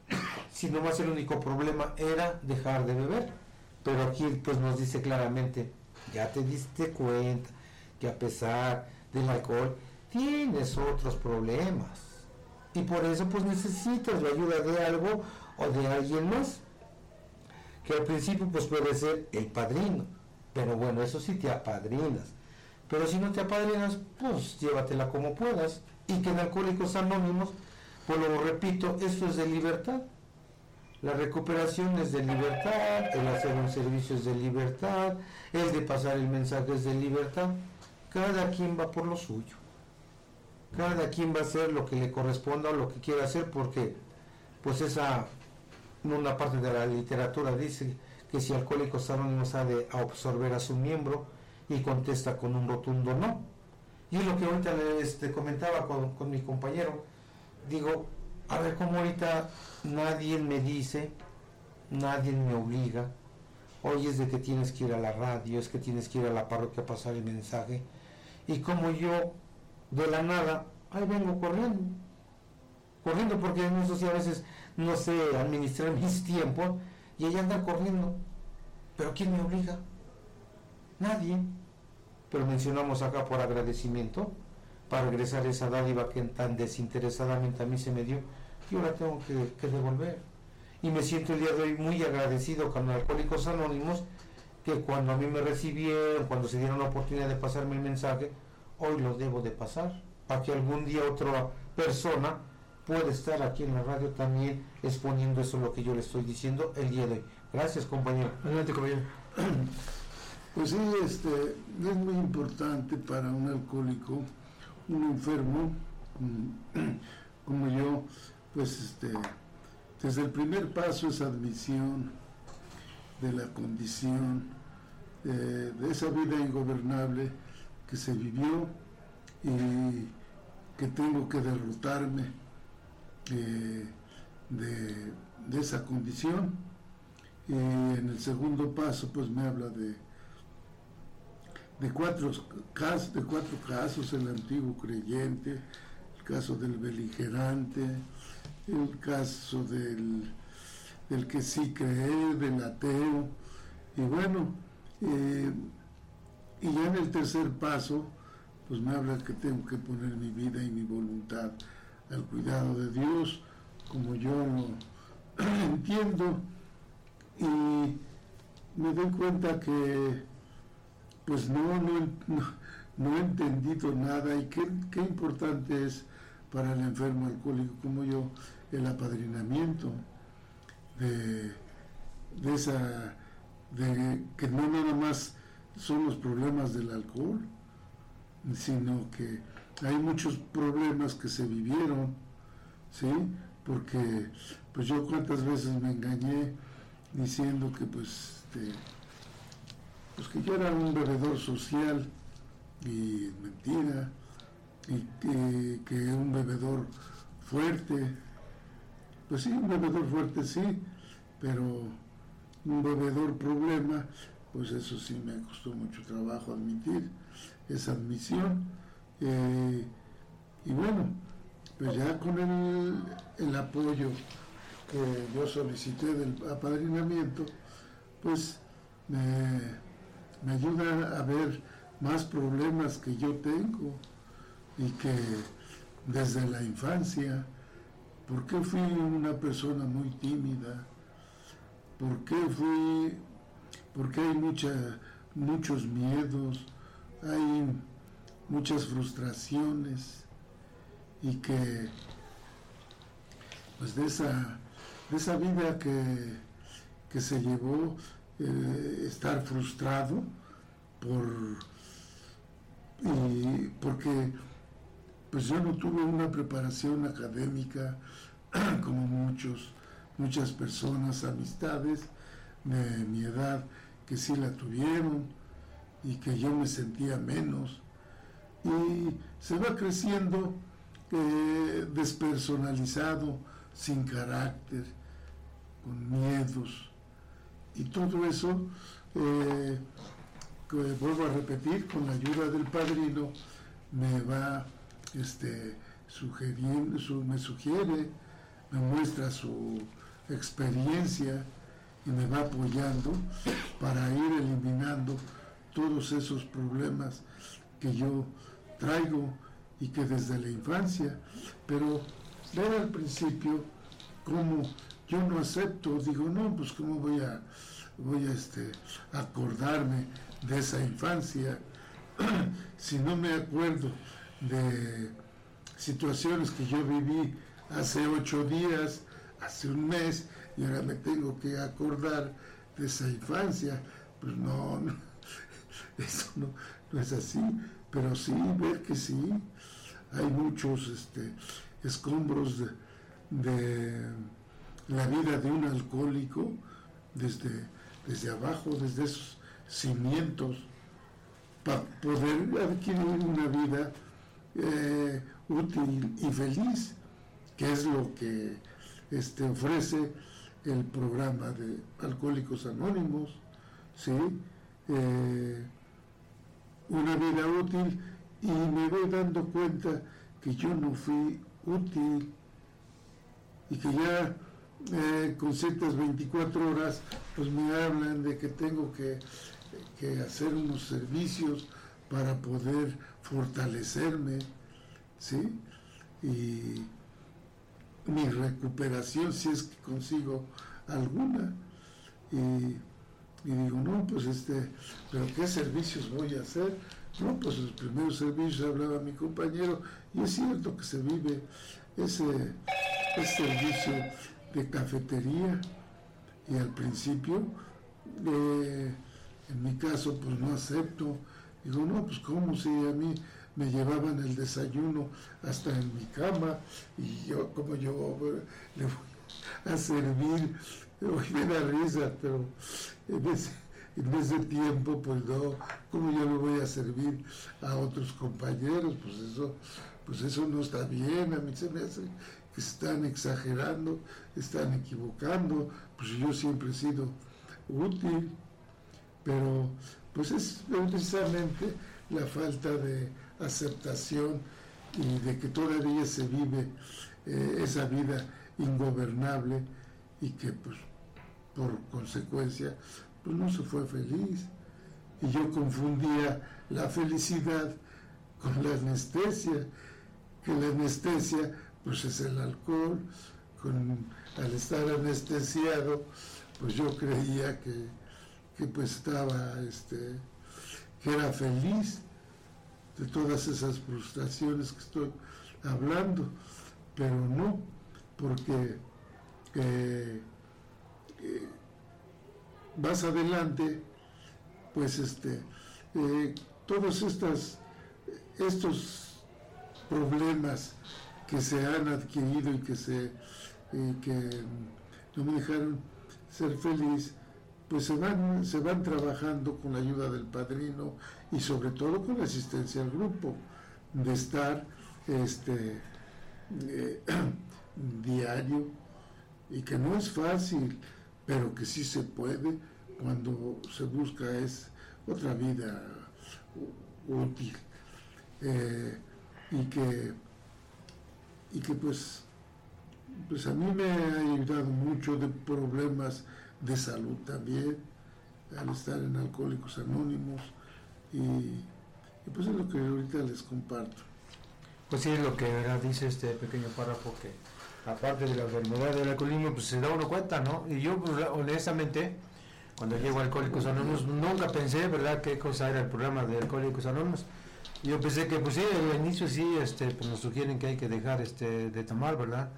si más el único problema era dejar de beber. Pero aquí pues nos dice claramente, ya te diste cuenta que a pesar del alcohol tienes otros problemas. Y por eso pues necesitas la ayuda de algo o de alguien más. Que al principio pues puede ser el padrino. Pero bueno, eso sí te apadrinas. Pero si no te apadrinas, pues llévatela como puedas. Y que en Alcohólicos Anónimos, pues lo repito, esto es de libertad. La recuperación es de libertad, el hacer un servicio es de libertad, el de pasar el mensaje es de libertad. Cada quien va por lo suyo. Cada quien va a hacer lo que le corresponda o lo que quiera hacer porque pues esa una parte de la literatura dice que si Alcohólicos Anónimos ha de absorber a su miembro y contesta con un rotundo no. Y es lo que ahorita este, comentaba con, con mi compañero. Digo, a ver cómo ahorita nadie me dice, nadie me obliga, oye es de que tienes que ir a la radio, es que tienes que ir a la parroquia a pasar el mensaje, y como yo de la nada, ahí vengo corriendo, corriendo porque en eso sí a veces no sé administrar mis tiempos, y ella anda corriendo, pero ¿quién me obliga? Nadie. Pero mencionamos acá por agradecimiento, para regresar esa dádiva que tan desinteresadamente a mí se me dio, y ahora tengo que, devolver. Y me siento el día de hoy muy agradecido con Alcohólicos Anónimos, que cuando a mí me recibieron, cuando se dieron la oportunidad de pasarme el mensaje, hoy lo debo de pasar, para que algún día otra persona pueda estar aquí en la radio también exponiendo eso lo que yo le estoy diciendo el día de hoy. Gracias, compañero. Adelante, compañero. Pues sí, este, es muy importante para un alcohólico, un enfermo como yo, pues este, desde el primer paso es admisión de la condición, eh, de esa vida ingobernable que se vivió y que tengo que derrotarme eh, de, esa condición. Y en el segundo paso pues me habla de, de, cuatro, casos, de cuatro casos, el antiguo creyente, el caso del beligerante, el caso del, del que sí cree, del ateo, y bueno, eh, y ya en el tercer paso, pues me habla que tengo que poner mi vida y mi voluntad al cuidado de Dios, como yo lo entiendo, y me doy cuenta que pues no, no, he entendido nada. Y qué, qué importante es para el enfermo alcohólico como yo el apadrinamiento de, de esa, de que no nada más son los problemas del alcohol, sino que hay muchos problemas que se vivieron, ¿sí? Porque pues yo cuántas veces me engañé diciendo que pues, este, pues que yo era un bebedor social y mentira, y que, que un bebedor fuerte, pues sí, un bebedor fuerte sí, pero un bebedor problema, pues eso sí me costó mucho trabajo admitir, esa admisión. Eh, y bueno, pues ya con el, el, apoyo que yo solicité del apadrinamiento, pues me, me ayuda a ver más problemas que yo tengo y que desde la infancia, ¿por qué fui una persona muy tímida? ¿Por qué fui porque hay mucha, muchos miedos, hay muchas frustraciones y que pues de esa, de esa vida que, se llevó eh, estar frustrado por y porque pues yo no tuve una preparación académica como muchos muchas personas, amistades de mi edad que sí la tuvieron y que yo me sentía menos. Y se va creciendo eh, despersonalizado, sin carácter, con miedos. Y todo eso, eh, vuelvo a repetir, con la ayuda del padrino, me va este, sugiriendo, me sugiere, me muestra su experiencia y me va apoyando para ir eliminando todos esos problemas que yo traigo y que desde la infancia, pero ver al principio como yo no acepto, digo, no, pues cómo voy a, voy a este, acordarme de esa infancia si no me acuerdo de situaciones que yo viví hace ocho días, hace un mes, y ahora me tengo que acordar de esa infancia. Pues no, eso no, es así, pero sí, ver que sí, hay muchos este, escombros de, la vida de un alcohólico desde, desde abajo, desde esos cimientos, para poder adquirir una vida eh, útil y feliz, que es lo que este, ofrece el programa de Alcohólicos Anónimos, ¿sí? Eh, una vida útil y me voy dando cuenta que yo no fui útil y que ya eh, con ciertas 24 horas pues me hablan de que tengo que, que hacer unos servicios para poder fortalecerme, ¿sí? Y mi recuperación, si es que consigo alguna. Y, digo, no, pues este, pero ¿qué servicios voy a hacer? No, pues los primeros servicios, hablaba mi compañero, y es cierto que se vive ese, servicio de cafetería, y al principio, eh, en mi caso, pues no acepto. Digo, no, pues cómo si a mí me llevaban el desayuno hasta en mi cama y yo como yo le voy a servir, hoy me da risa, pero en ese, tiempo pues no, como yo le voy a servir a otros compañeros, pues eso, pues eso no está bien, a mí se me hace que están exagerando, están equivocando, pues yo siempre he sido útil, pero pues es precisamente la falta de aceptación y de que todavía se vive eh, esa vida ingobernable y que pues por consecuencia pues no se fue feliz. Y yo confundía la felicidad con la anestesia que la anestesia pues es el alcohol. Con, al estar anestesiado pues yo creía que, que pues estaba este que era feliz de todas esas frustraciones que estoy hablando, pero no, porque eh, eh, más adelante, pues este, eh, todos estos problemas que se han adquirido y que se que no me dejaron ser feliz, pues se van, se van trabajando con la ayuda del padrino y sobre todo con la asistencia al grupo, de estar este, eh, diario y que no es fácil, pero que sí se puede cuando se busca es otra vida útil. Eh, y que y que pues pues a mí me ha ayudado mucho de problemas de salud también, al estar en Alcohólicos Anónimos, y, pues es lo que ahorita les comparto. Pues sí, es lo que dice este pequeño párrafo, que aparte de la enfermedad del alcoholismo, pues se da uno cuenta, ¿no? Y yo, pues, honestamente, cuando llego a Alcohólicos Anónimos, nunca pensé, ¿verdad?, qué cosa era el programa de Alcohólicos Anónimos. Yo pensé que, pues sí, al inicio sí, este, pues nos sugieren que hay que dejar este, de tomar, ¿verdad?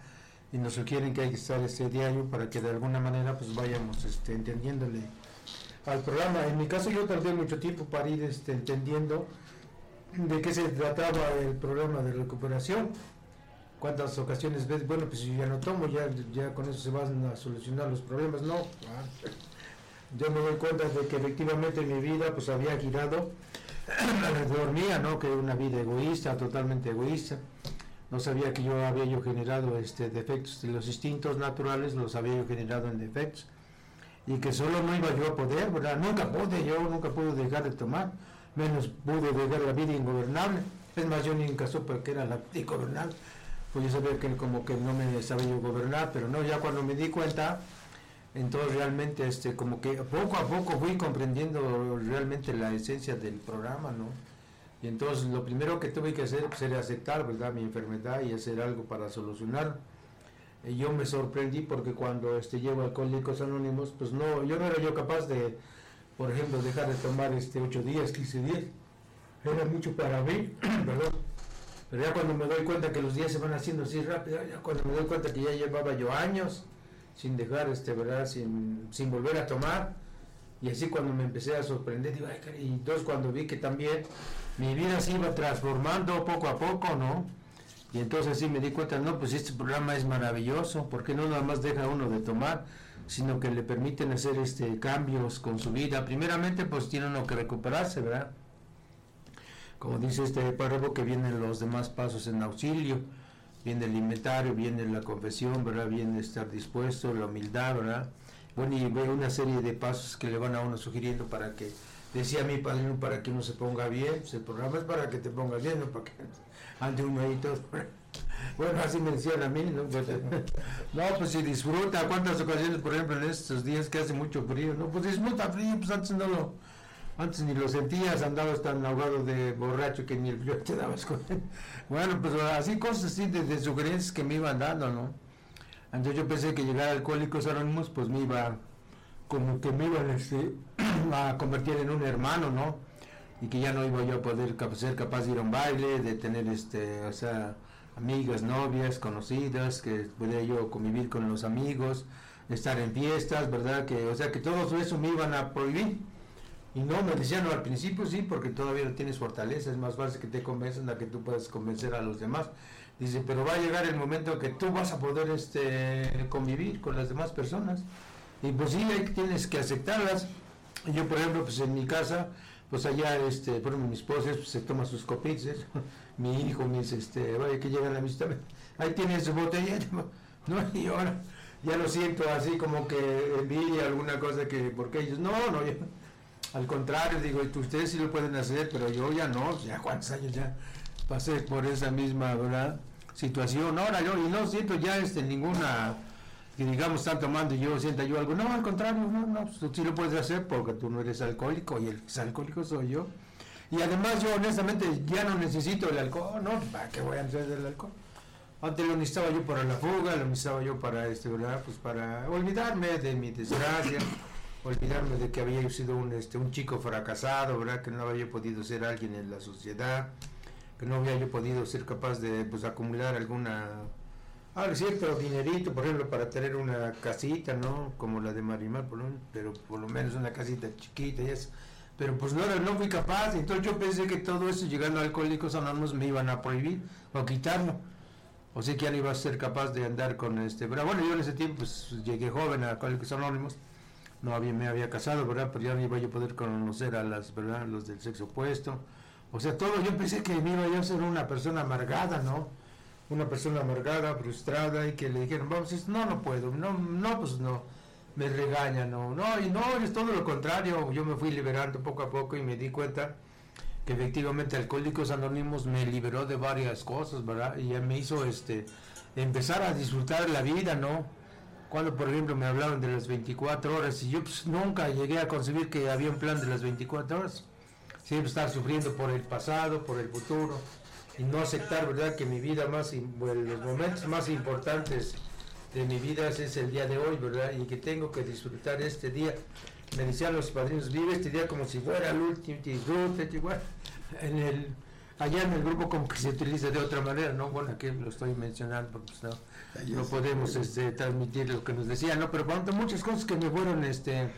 Y nos sugieren que hay que estar este diario para que de alguna manera pues vayamos este, entendiéndole al programa. En mi caso yo tardé mucho tiempo para ir este, entendiendo de qué se trataba el programa de recuperación. cuántas ocasiones ves, bueno, pues yo ya no tomo, ya, ya con eso se van a solucionar los problemas, no. Yo me doy cuenta de que efectivamente mi vida pues había girado alrededor mía, ¿no? Que una vida egoísta, totalmente egoísta. No sabía que yo había yo generado este defectos de los instintos naturales, los había yo generado en defectos. Y que solo no iba yo a poder, ¿verdad? Nunca pude, yo nunca pude dejar de tomar, menos pude dejar la vida ingobernable. Es más, yo ni en caso porque era la ingobernable pues yo sabía que como que no me sabía yo gobernar, pero no, ya cuando me di cuenta, entonces realmente este como que poco a poco fui comprendiendo realmente la esencia del programa, ¿no? Y entonces lo primero que tuve que hacer pues, era aceptar, ¿verdad?, mi enfermedad y hacer algo para solucionar. Y yo me sorprendí porque cuando este llevo alcohólicos anónimos, pues no, yo no era yo capaz de, por ejemplo, dejar de tomar este 8 días, 15 días. Era mucho para mí, perdón pero ya cuando me doy cuenta que los días se van haciendo así rápido, ya cuando me doy cuenta que ya llevaba yo años sin dejar, este, ¿verdad? Sin, sin volver a tomar. Y así cuando me empecé a sorprender, digo, ay, y entonces cuando vi que también mi vida se iba transformando poco a poco, ¿no? Y entonces sí me di cuenta, no, pues este programa es maravilloso, porque no nada más deja uno de tomar, sino que le permiten hacer este cambios con su vida. Primeramente, pues tiene uno que recuperarse, ¿verdad? como dice este párrafo, que vienen los demás pasos en auxilio, viene el inventario, viene la confesión, ¿verdad? Viene estar dispuesto, la humildad, ¿verdad? Y ve una serie de pasos que le van a uno sugiriendo para que, decía mi padrino, para que uno se ponga bien, el programa es para que te pongas bien, no para que ande uno ahí. Bueno, así me decían a mí, ¿no? Pues, no, pues si disfruta, ¿cuántas ocasiones, por ejemplo, en estos días que hace mucho frío? No, pues disfruta frío, pues antes no lo antes ni lo sentías, andabas tan ahogado de borracho que ni el frío te dabas él. Bueno, pues así cosas así de, sugerencias que me iban dando, ¿no? Entonces yo pensé que llegar a Alcohólicos Anónimos, pues me iba, como que me este, a convertir en un hermano, ¿no? Y que ya no iba yo a poder ser capaz de ir a un baile, de tener, este, o sea, amigas, novias, conocidas, que podía yo convivir con los amigos, estar en fiestas, ¿verdad? Que, o sea, que todo eso me iban a prohibir y no, me decían no, al principio sí, porque todavía no tienes fortaleza, es más fácil que te convenzan a que tú puedas convencer a los demás. Dice, pero va a llegar el momento que tú vas a poder este, convivir con las demás personas. Y pues sí, ahí tienes que aceptarlas. Yo, por ejemplo, pues en mi casa, pues allá, este, por ejemplo, mi esposa pues, se toma sus copitas, mi hijo dice, este, vaya que llegan a visita, ahí tienes su botella, ¿no? Y ahora ya lo siento así como que envidia alguna cosa que, porque ellos, no, no, yo, al contrario, digo, ustedes sí lo pueden hacer, pero yo ya no, ya cuántos años ya pasé por esa misma ¿verdad? Situación. Ahora yo, y no siento ya este, ninguna, que digamos, están tomando y yo sienta yo algo. No, al contrario, no, no, pues, tú sí lo puedes hacer porque tú no eres alcohólico y el alcohólico soy yo. Y además yo honestamente ya no necesito el alcohol, ¿no? ¿Para qué voy a hacer el alcohol? Antes lo necesitaba yo para la fuga, lo necesitaba yo para, este, ¿verdad? Pues para olvidarme de mi desgracia olvidarme de que había sido un, este, un chico fracasado, ¿verdad? Que no había podido ser alguien en la sociedad, que no había yo podido ser capaz de pues, acumular alguna, algo cierto dinerito, por ejemplo, para tener una casita, ¿no? Como la de Marimar, por pero por lo menos una casita chiquita y eso. Pero pues no, no fui capaz, entonces yo pensé que todo eso llegando a Alcohólicos Anónimos me iban a prohibir o quitarlo. O sea que ya no iba a ser capaz de andar con este. Pero bueno, yo en ese tiempo pues, llegué joven a Alcohólicos Anónimos no había, me había casado, ¿verdad? Pero ya no iba yo a poder conocer a las, ¿verdad? Los del sexo opuesto. O sea, todo, yo pensé que me iba yo a ser una persona amargada, ¿no? Una persona amargada, frustrada, y que le dijeron, vamos, no, no puedo, no, no, pues no, me regaña, no, no, y no, es todo lo contrario, yo me fui liberando poco a poco y me di cuenta que efectivamente Alcohólicos Anónimos me liberó de varias cosas, ¿verdad? Y ya me hizo, este, empezar a disfrutar la vida, ¿no? cuando por ejemplo me hablaron de las 24 horas y yo pues, nunca llegué a concebir que había un plan de las 24 horas. Siempre estar sufriendo por el pasado, por el futuro y no aceptar, ¿verdad?, que mi vida más, los momentos más importantes de mi vida es el día de hoy, ¿verdad? Y que tengo que disfrutar este día. Me decían los padrinos, vive este día como si fuera el último, disfrute, igual. En el, allá en el grupo como que se utiliza de otra manera, ¿no? Bueno, aquí lo estoy mencionando, pues no no podemos este, transmitir lo que nos decían, ¿no? Pero cuando muchas cosas que me fueron, este,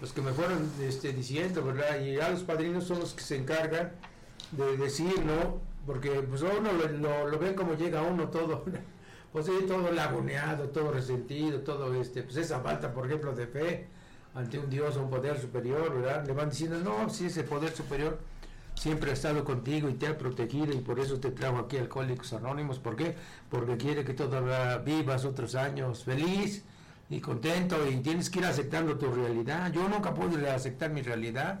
los que me fueron este, diciendo, ¿verdad? Y a los padrinos son los que se encargan de decir, ¿no? porque pues uno lo, lo, ve como llega uno todo, pues sí, todo laguneado, todo resentido, todo este, pues esa falta, por ejemplo, de fe ante un Dios o un poder superior, ¿verdad? Le van diciendo, no, si ese poder superior siempre ha estado contigo y te ha protegido y por eso te trajo aquí Alcohólicos Anónimos. ¿Por qué? Porque quiere que todavía vivas otros años feliz y contento y tienes que ir aceptando tu realidad. Yo nunca pude aceptar mi realidad.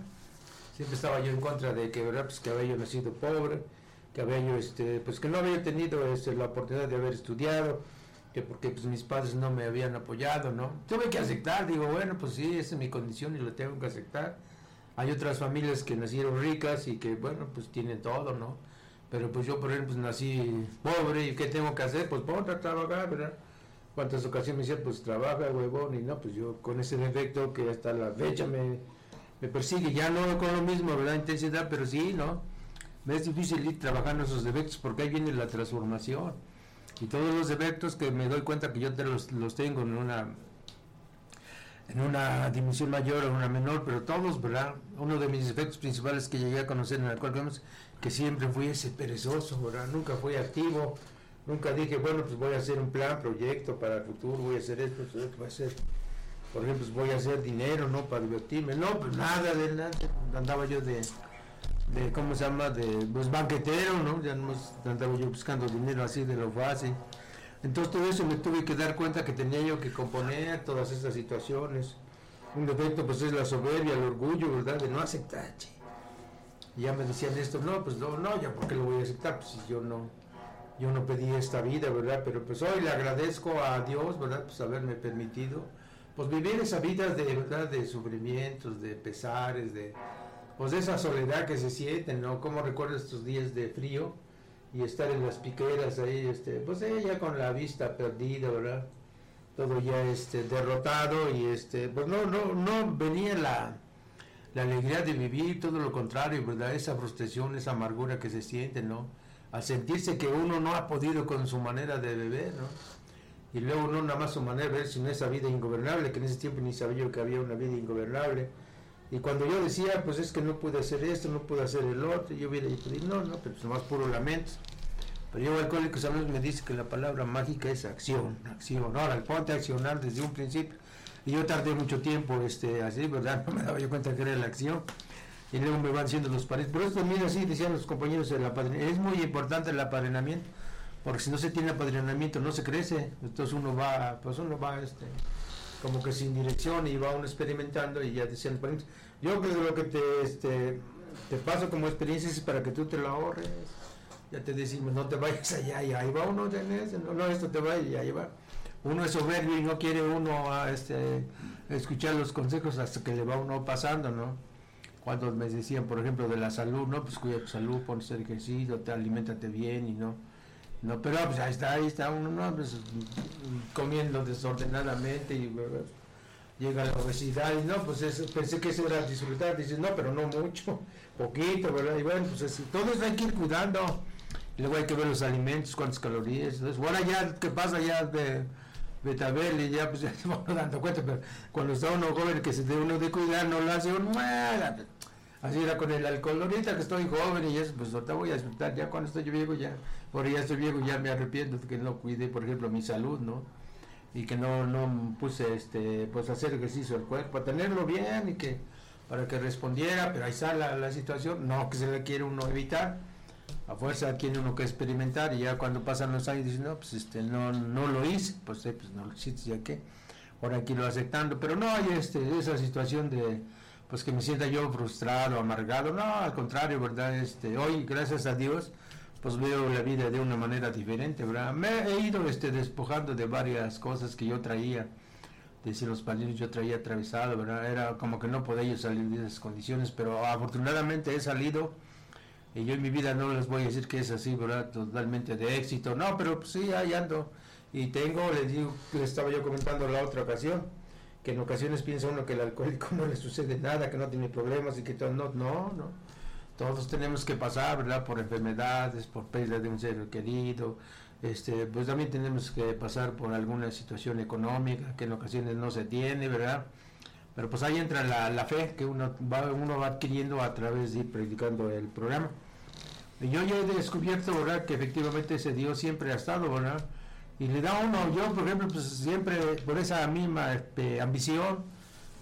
Siempre estaba yo en contra de que, ¿verdad? Pues que había yo nacido pobre, que había yo, este, pues que no había tenido este, la oportunidad de haber estudiado, que porque pues mis padres no me habían apoyado, ¿no? Tuve que aceptar, digo, bueno, pues sí, esa es mi condición y lo tengo que aceptar hay otras familias que nacieron ricas y que, bueno, pues tienen todo, ¿no? Pero pues yo, por ejemplo, pues nací pobre y ¿qué tengo que hacer? Pues ponte a trabajar, ¿verdad? ¿Cuántas ocasiones me decían, pues trabaja, huevón? Y no, pues yo con ese defecto que hasta la fecha me, me persigue, ya no con lo mismo, ¿verdad? Intensidad, pero sí, ¿no? Me es difícil ir trabajando esos defectos porque ahí viene la transformación. Y todos los defectos que me doy cuenta que yo te los, los tengo en una en una dimensión mayor o una menor, pero todos, ¿verdad? Uno de mis efectos principales que llegué a conocer en el cual vemos que siempre fui ese perezoso, ¿verdad? Nunca fui activo, nunca dije, bueno, pues voy a hacer un plan, proyecto para el futuro, voy a hacer esto, esto voy a hacer, por ejemplo, pues voy a hacer dinero, ¿no? Para divertirme, no, pues nada de andaba yo de, de ¿cómo se llama? De, pues banquetero, ¿no? Ya no andaba yo buscando dinero así de lo fácil. Entonces todo eso me tuve que dar cuenta que tenía yo que componer todas estas situaciones. Un defecto pues es la soberbia, el orgullo, ¿verdad? De no aceptar. Y ya me decían esto, no, pues no, no, ya porque lo voy a aceptar, pues si yo no, yo no pedí esta vida, ¿verdad? Pero pues hoy le agradezco a Dios, ¿verdad? Pues haberme permitido, pues vivir esa vida de, ¿verdad? De sufrimientos, de pesares, de, pues esa soledad que se siente, ¿no? Como recuerdo estos días de frío, y estar en las piqueras ahí, este, pues ella con la vista perdida, ¿verdad? Todo ya este, derrotado y este, pues no, no, no venía la, la alegría de vivir, todo lo contrario, ¿verdad? Esa frustración, esa amargura que se siente, ¿no? Al sentirse que uno no ha podido con su manera de beber, ¿no? Y luego no nada más su manera de ver, sino esa vida ingobernable, que en ese tiempo ni sabía yo que había una vida ingobernable y cuando yo decía, pues es que no pude hacer esto, no pude hacer el otro, yo hubiera dicho, no, no, pero pues más puro lamento. Pero yo, alcohólico veces me dice que la palabra mágica es acción, acción. Ahora, ponte a accionar desde un principio. Y yo tardé mucho tiempo este, así, ¿verdad? No me daba yo cuenta que era la acción. Y luego me van diciendo los pares. Por eso también así decían los compañeros del apadrinamiento. Es muy importante el apadrinamiento, porque si no se tiene apadrinamiento no se crece. Entonces uno va, pues uno va, este, como que sin dirección y va uno experimentando y ya decían, yo creo que lo que te, este, te paso como experiencia es para que tú te lo ahorres. Ya te decimos, no te vayas allá y ahí va uno, no, no, esto te va y ahí va. Uno es soberbio y no quiere uno a, este, escuchar los consejos hasta que le va uno pasando, ¿no? Cuando me decían, por ejemplo, de la salud, ¿no? Pues cuida tu salud, ponte ejercicio, te alimentate bien y no no, pero pues ahí está, ahí está uno, ¿no? Pues, comiendo desordenadamente y llega la obesidad y no, pues pensé que eso era disfrutar, dices, no, pero no mucho, poquito, ¿verdad? Y bueno, pues todo eso hay que ir cuidando. Y luego hay que ver los alimentos, cuántas calorías. Entonces, ahora ya, ¿qué pasa ya de betabel? Y ya, pues ya se van dando cuenta, pero cuando está uno joven que se debe uno de cuidar, no lo hace uno, Así era con el alcohol. Ahorita que estoy joven y eso, pues ahorita voy a disfrutar. Ya cuando estoy viejo, ya, por ya estoy viejo, ya me arrepiento de que no cuide, por ejemplo, mi salud, ¿no? Y que no, no puse, este, pues hacer ejercicio al cuerpo, tenerlo bien y que, para que respondiera, pero ahí está la, situación, no que se le quiere uno evitar. A fuerza tiene uno que experimentar y ya cuando pasan los años dice, no, pues este, no, no lo hice, pues, eh, pues no lo hiciste, ya que, ahora aquí lo aceptando. Pero no hay este, esa situación de pues que me sienta yo frustrado, amargado, no, al contrario, ¿verdad? Este, hoy, gracias a Dios, pues veo la vida de una manera diferente, ¿verdad? Me he ido este, despojando de varias cosas que yo traía, desde los padrinos yo traía atravesado, ¿verdad? Era como que no podía yo salir de esas condiciones, pero afortunadamente he salido, y yo en mi vida no les voy a decir que es así, ¿verdad? Totalmente de éxito, no, pero pues sí, ahí ando, y tengo, les digo, les estaba yo comentando la otra ocasión, que en ocasiones piensa uno que el alcohólico no le sucede nada, que no tiene problemas y que todo, no, no, no. Todos tenemos que pasar, ¿verdad? Por enfermedades, por pérdida de un ser querido, este, pues también tenemos que pasar por alguna situación económica que en ocasiones no se tiene, ¿verdad? Pero pues ahí entra la, la fe que uno va, uno va adquiriendo a través de ir predicando el programa. Y yo ya he descubierto, ¿verdad?, que efectivamente ese Dios siempre ha estado, ¿verdad? Y le da uno, yo por ejemplo, pues siempre por esa misma este, ambición,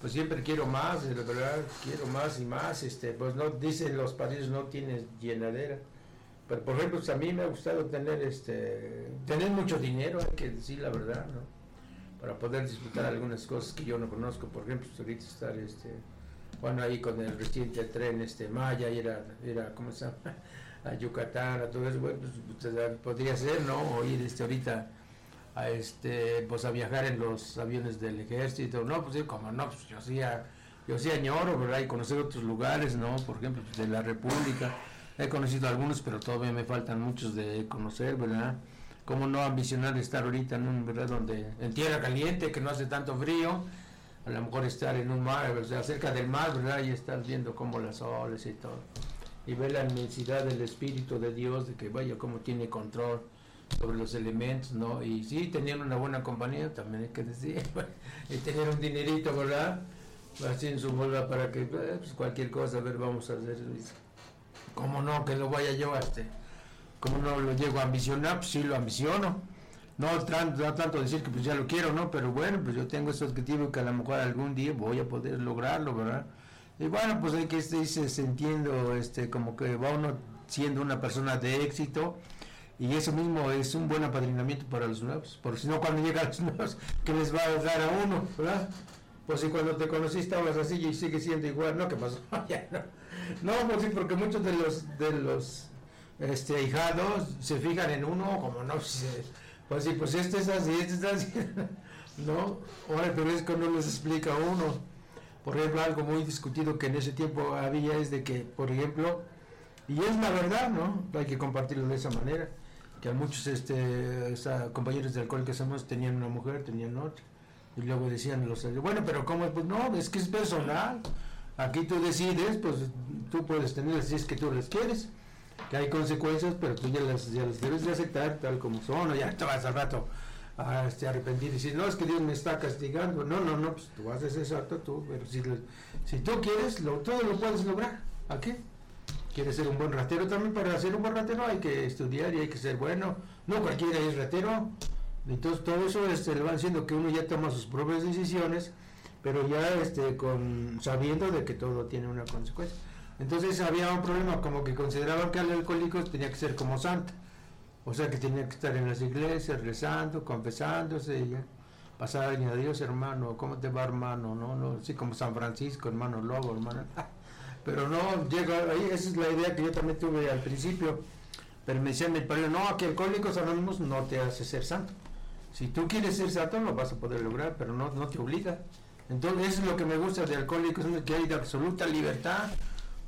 pues siempre quiero más, de verdad, quiero más y más, este, pues no, dicen los padres no tienes llenadera. Pero por ejemplo, pues a mí me ha gustado tener este tener mucho dinero, hay que decir la verdad, ¿no? Para poder disfrutar algunas cosas que yo no conozco, por ejemplo, pues ahorita estar este bueno ahí con el reciente tren este Maya era era ¿cómo se llama? a Yucatán, a todo eso, bueno, pues, pues podría ser, ¿no? O este ahorita a este pues a viajar en los aviones del ejército, no, pues como no, pues yo sí yo sí añoro, ¿verdad? Y conocer otros lugares, ¿no? Por ejemplo, pues, de la República He conocido algunos, pero todavía me faltan muchos de conocer, ¿verdad? Cómo no ambicionar estar ahorita en un, ¿verdad? Donde, en tierra caliente, que no hace tanto frío, a lo mejor estar en un mar, o sea, cerca del mar, ¿verdad? Y estar viendo cómo las olas y todo. Y ver la inmensidad del Espíritu de Dios, de que vaya, cómo tiene control sobre los elementos, ¿no? Y sí, tener una buena compañía, también hay que decir, y tener un dinerito, ¿verdad? Así en su bola para que, pues, cualquier cosa, a ver, vamos a hacer ¿Cómo no que lo vaya yo a este? ¿Cómo no lo llego a ambicionar? Pues sí lo ambiciono. No, no tanto decir que pues ya lo quiero, ¿no? Pero bueno, pues yo tengo ese objetivo que a lo mejor algún día voy a poder lograrlo, ¿verdad? Y bueno, pues hay que irse sintiendo este, como que va uno siendo una persona de éxito y eso mismo es un buen apadrinamiento para los nuevos, porque si no cuando llegan los nuevos, ¿qué les va a dar a uno? ¿verdad? Pues si cuando te conociste estabas así y sigue siendo igual, ¿no? ¿Qué pasó? ya no. No, pues sí, porque muchos de los de los este hijados se fijan en uno como no pues sí, pues este es así, este es así. no, ahora pero es que no les explica a uno. Por ejemplo, algo muy discutido que en ese tiempo había es de que, por ejemplo, y es la verdad, ¿no? Hay que compartirlo de esa manera, que a muchos este, compañeros de alcohol que somos tenían una mujer, tenían otra. Y luego decían los bueno, pero ¿cómo? Pues no, es que es personal. Aquí tú decides, pues tú puedes tener si es que tú las quieres, que hay consecuencias, pero tú ya las, ya las debes de aceptar tal como son, o ya te vas al rato a este, arrepentir y decir, no, es que Dios me está castigando. No, no, no, pues tú haces exacto tú, pero si, si tú quieres, lo, todo lo puedes lograr. ¿A qué? ¿Quieres ser un buen ratero también? Para ser un buen ratero hay que estudiar y hay que ser bueno. No cualquiera es ratero. Entonces todo eso este, le va diciendo que uno ya toma sus propias decisiones pero ya este, con, sabiendo de que todo tiene una consecuencia. Entonces había un problema, como que consideraban que el alcohólico tenía que ser como santo, o sea que tenía que estar en las iglesias rezando, confesándose, y pasar a Dios hermano, ¿cómo te va hermano? No, no, así como San Francisco, hermano lobo, hermano. Pero no, llega ahí, esa es la idea que yo también tuve al principio, pero me decían el padre, no, que alcohólicos anónimos no te hace ser santo. Si tú quieres ser santo, lo vas a poder lograr, pero no, no te obliga. Entonces, eso es lo que me gusta de Alcohólicos, que hay de absoluta libertad.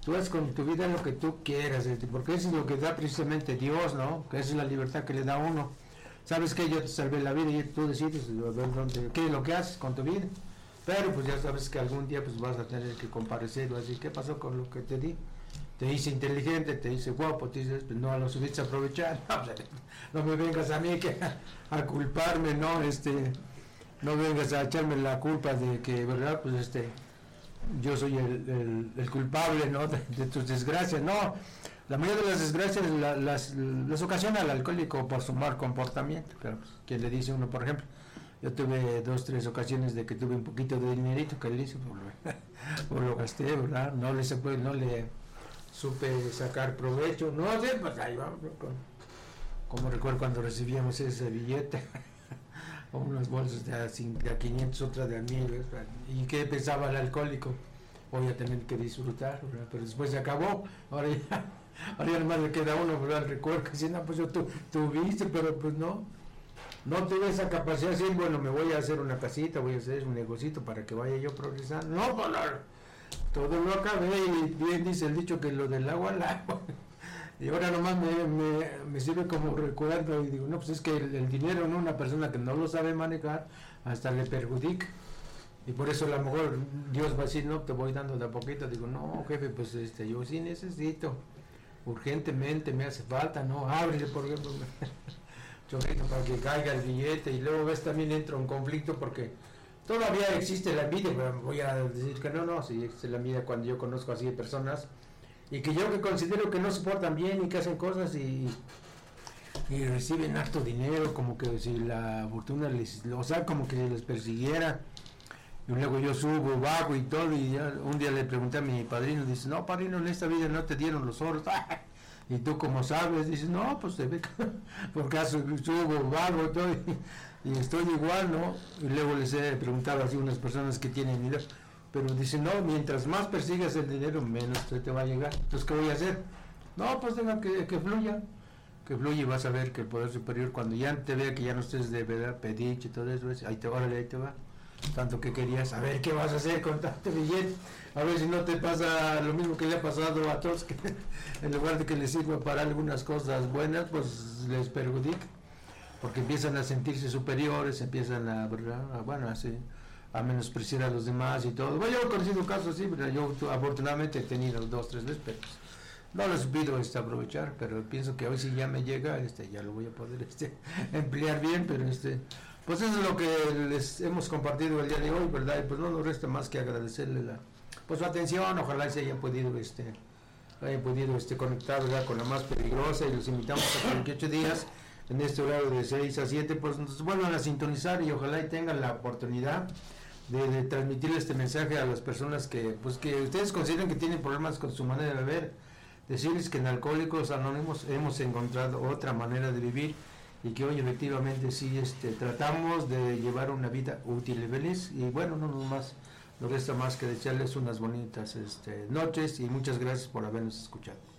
Tú haces con tu vida lo que tú quieras, este, porque eso es lo que da precisamente Dios, ¿no? Que esa es la libertad que le da a uno. Sabes que yo te salvé la vida y tú decides dónde, qué es lo que haces con tu vida. Pero pues ya sabes que algún día pues vas a tener que comparecer o así. ¿Qué pasó con lo que te di? Te dice inteligente, te dice guapo, te dices, pues no lo subiste a aprovechar. No, me vengas a mí que, a culparme, ¿no? Este, no vengas a echarme la culpa de que, ¿verdad? Pues este, yo soy el, culpable, ¿no? De, tus desgracias, no. La mayoría de las desgracias las, ocasiona el alcohólico por su mal comportamiento, pero pues, ¿quién le dice uno, por ejemplo? Yo tuve dos, tres ocasiones de que tuve un poquito de dinerito que le hice, por, lo gasté, ¿verdad? No le, no le supe sacar provecho, no sé, pues ahí vamos, como recuerdo cuando recibíamos ese billete unas bolsas de a, 500, otras de a 1000. ¿Y qué pensaba el alcohólico? Voy a tener que disfrutar, pero después se acabó. Ahora ya, ahora ya nomás le queda uno, ¿verdad? El recuerdo que dice, no, pues yo tu, tuviste, pero pues no. No tuve esa capacidad de decir, bueno, me voy a hacer una casita, voy a hacer un negocito para que vaya yo progresando. No, pues todo lo acabé y bien dice el dicho que lo del agua al agua. Y ahora nomás me, me, sirve como recuerdo y digo, no, pues es que el, dinero en una persona que no lo sabe manejar hasta le perjudica. Y por eso a lo mejor Dios va a decir, no, te voy dando de a poquito. Digo, no, jefe, pues este, yo sí necesito. Urgentemente me hace falta, ¿no? Ábrele, por ejemplo, chorrito para que caiga el billete. Y luego ves también entra un conflicto porque todavía existe la envidia. Pero voy a decir que no, no, si existe la envidia cuando yo conozco así de personas y que yo que considero que no se portan bien y que hacen cosas y, y reciben harto dinero, como que si la fortuna les, o sea, como que les persiguiera. Y luego yo subo, bajo y todo, y ya un día le pregunté a mi padrino, dice, no, padrino, en esta vida no te dieron los oros. y tú como sabes, dices, no, pues te ve, por caso y, y, estoy igual, ¿no? Y luego les he preguntado así a unas personas que tienen dinero, pero dicen, no, mientras más persigas el dinero, menos te, te va a llegar. Entonces, ¿qué voy a hacer? No, pues deja que, que fluya, que fluya y vas a ver que el Poder Superior, cuando ya te vea que ya no estés de verdad pediche y todo eso, ahí te, órale, ahí te va tanto que querías saber qué vas a hacer con tanto billete, a ver si no te pasa lo mismo que le ha pasado a todos, que en lugar de que les sirva para algunas cosas buenas, pues les perjudica, porque empiezan a sentirse superiores, empiezan a, bueno, a menospreciar a los demás y todo. Bueno, yo he conocido casos así, pero yo afortunadamente he tenido dos, tres veces, pero no lo he sabido este, aprovechar, pero pienso que hoy si ya me llega, este, ya lo voy a poder este, emplear bien, pero este pues eso es lo que les hemos compartido el día de hoy, ¿verdad? Y pues no nos resta más que agradecerle la, pues su atención, ojalá se hayan podido, este, hayan podido este, conectar ¿verdad? con la más peligrosa y los invitamos a 28 días en este horario de 6 a 7, pues nos vuelvan a sintonizar y ojalá y tengan la oportunidad de, de transmitir este mensaje a las personas que, pues que ustedes consideran que tienen problemas con su manera de beber, decirles que en Alcohólicos Anónimos hemos encontrado otra manera de vivir y que hoy efectivamente sí este, tratamos de llevar una vida útil y feliz y bueno, no nos más, no resta más que desearles unas bonitas este, noches y muchas gracias por habernos escuchado.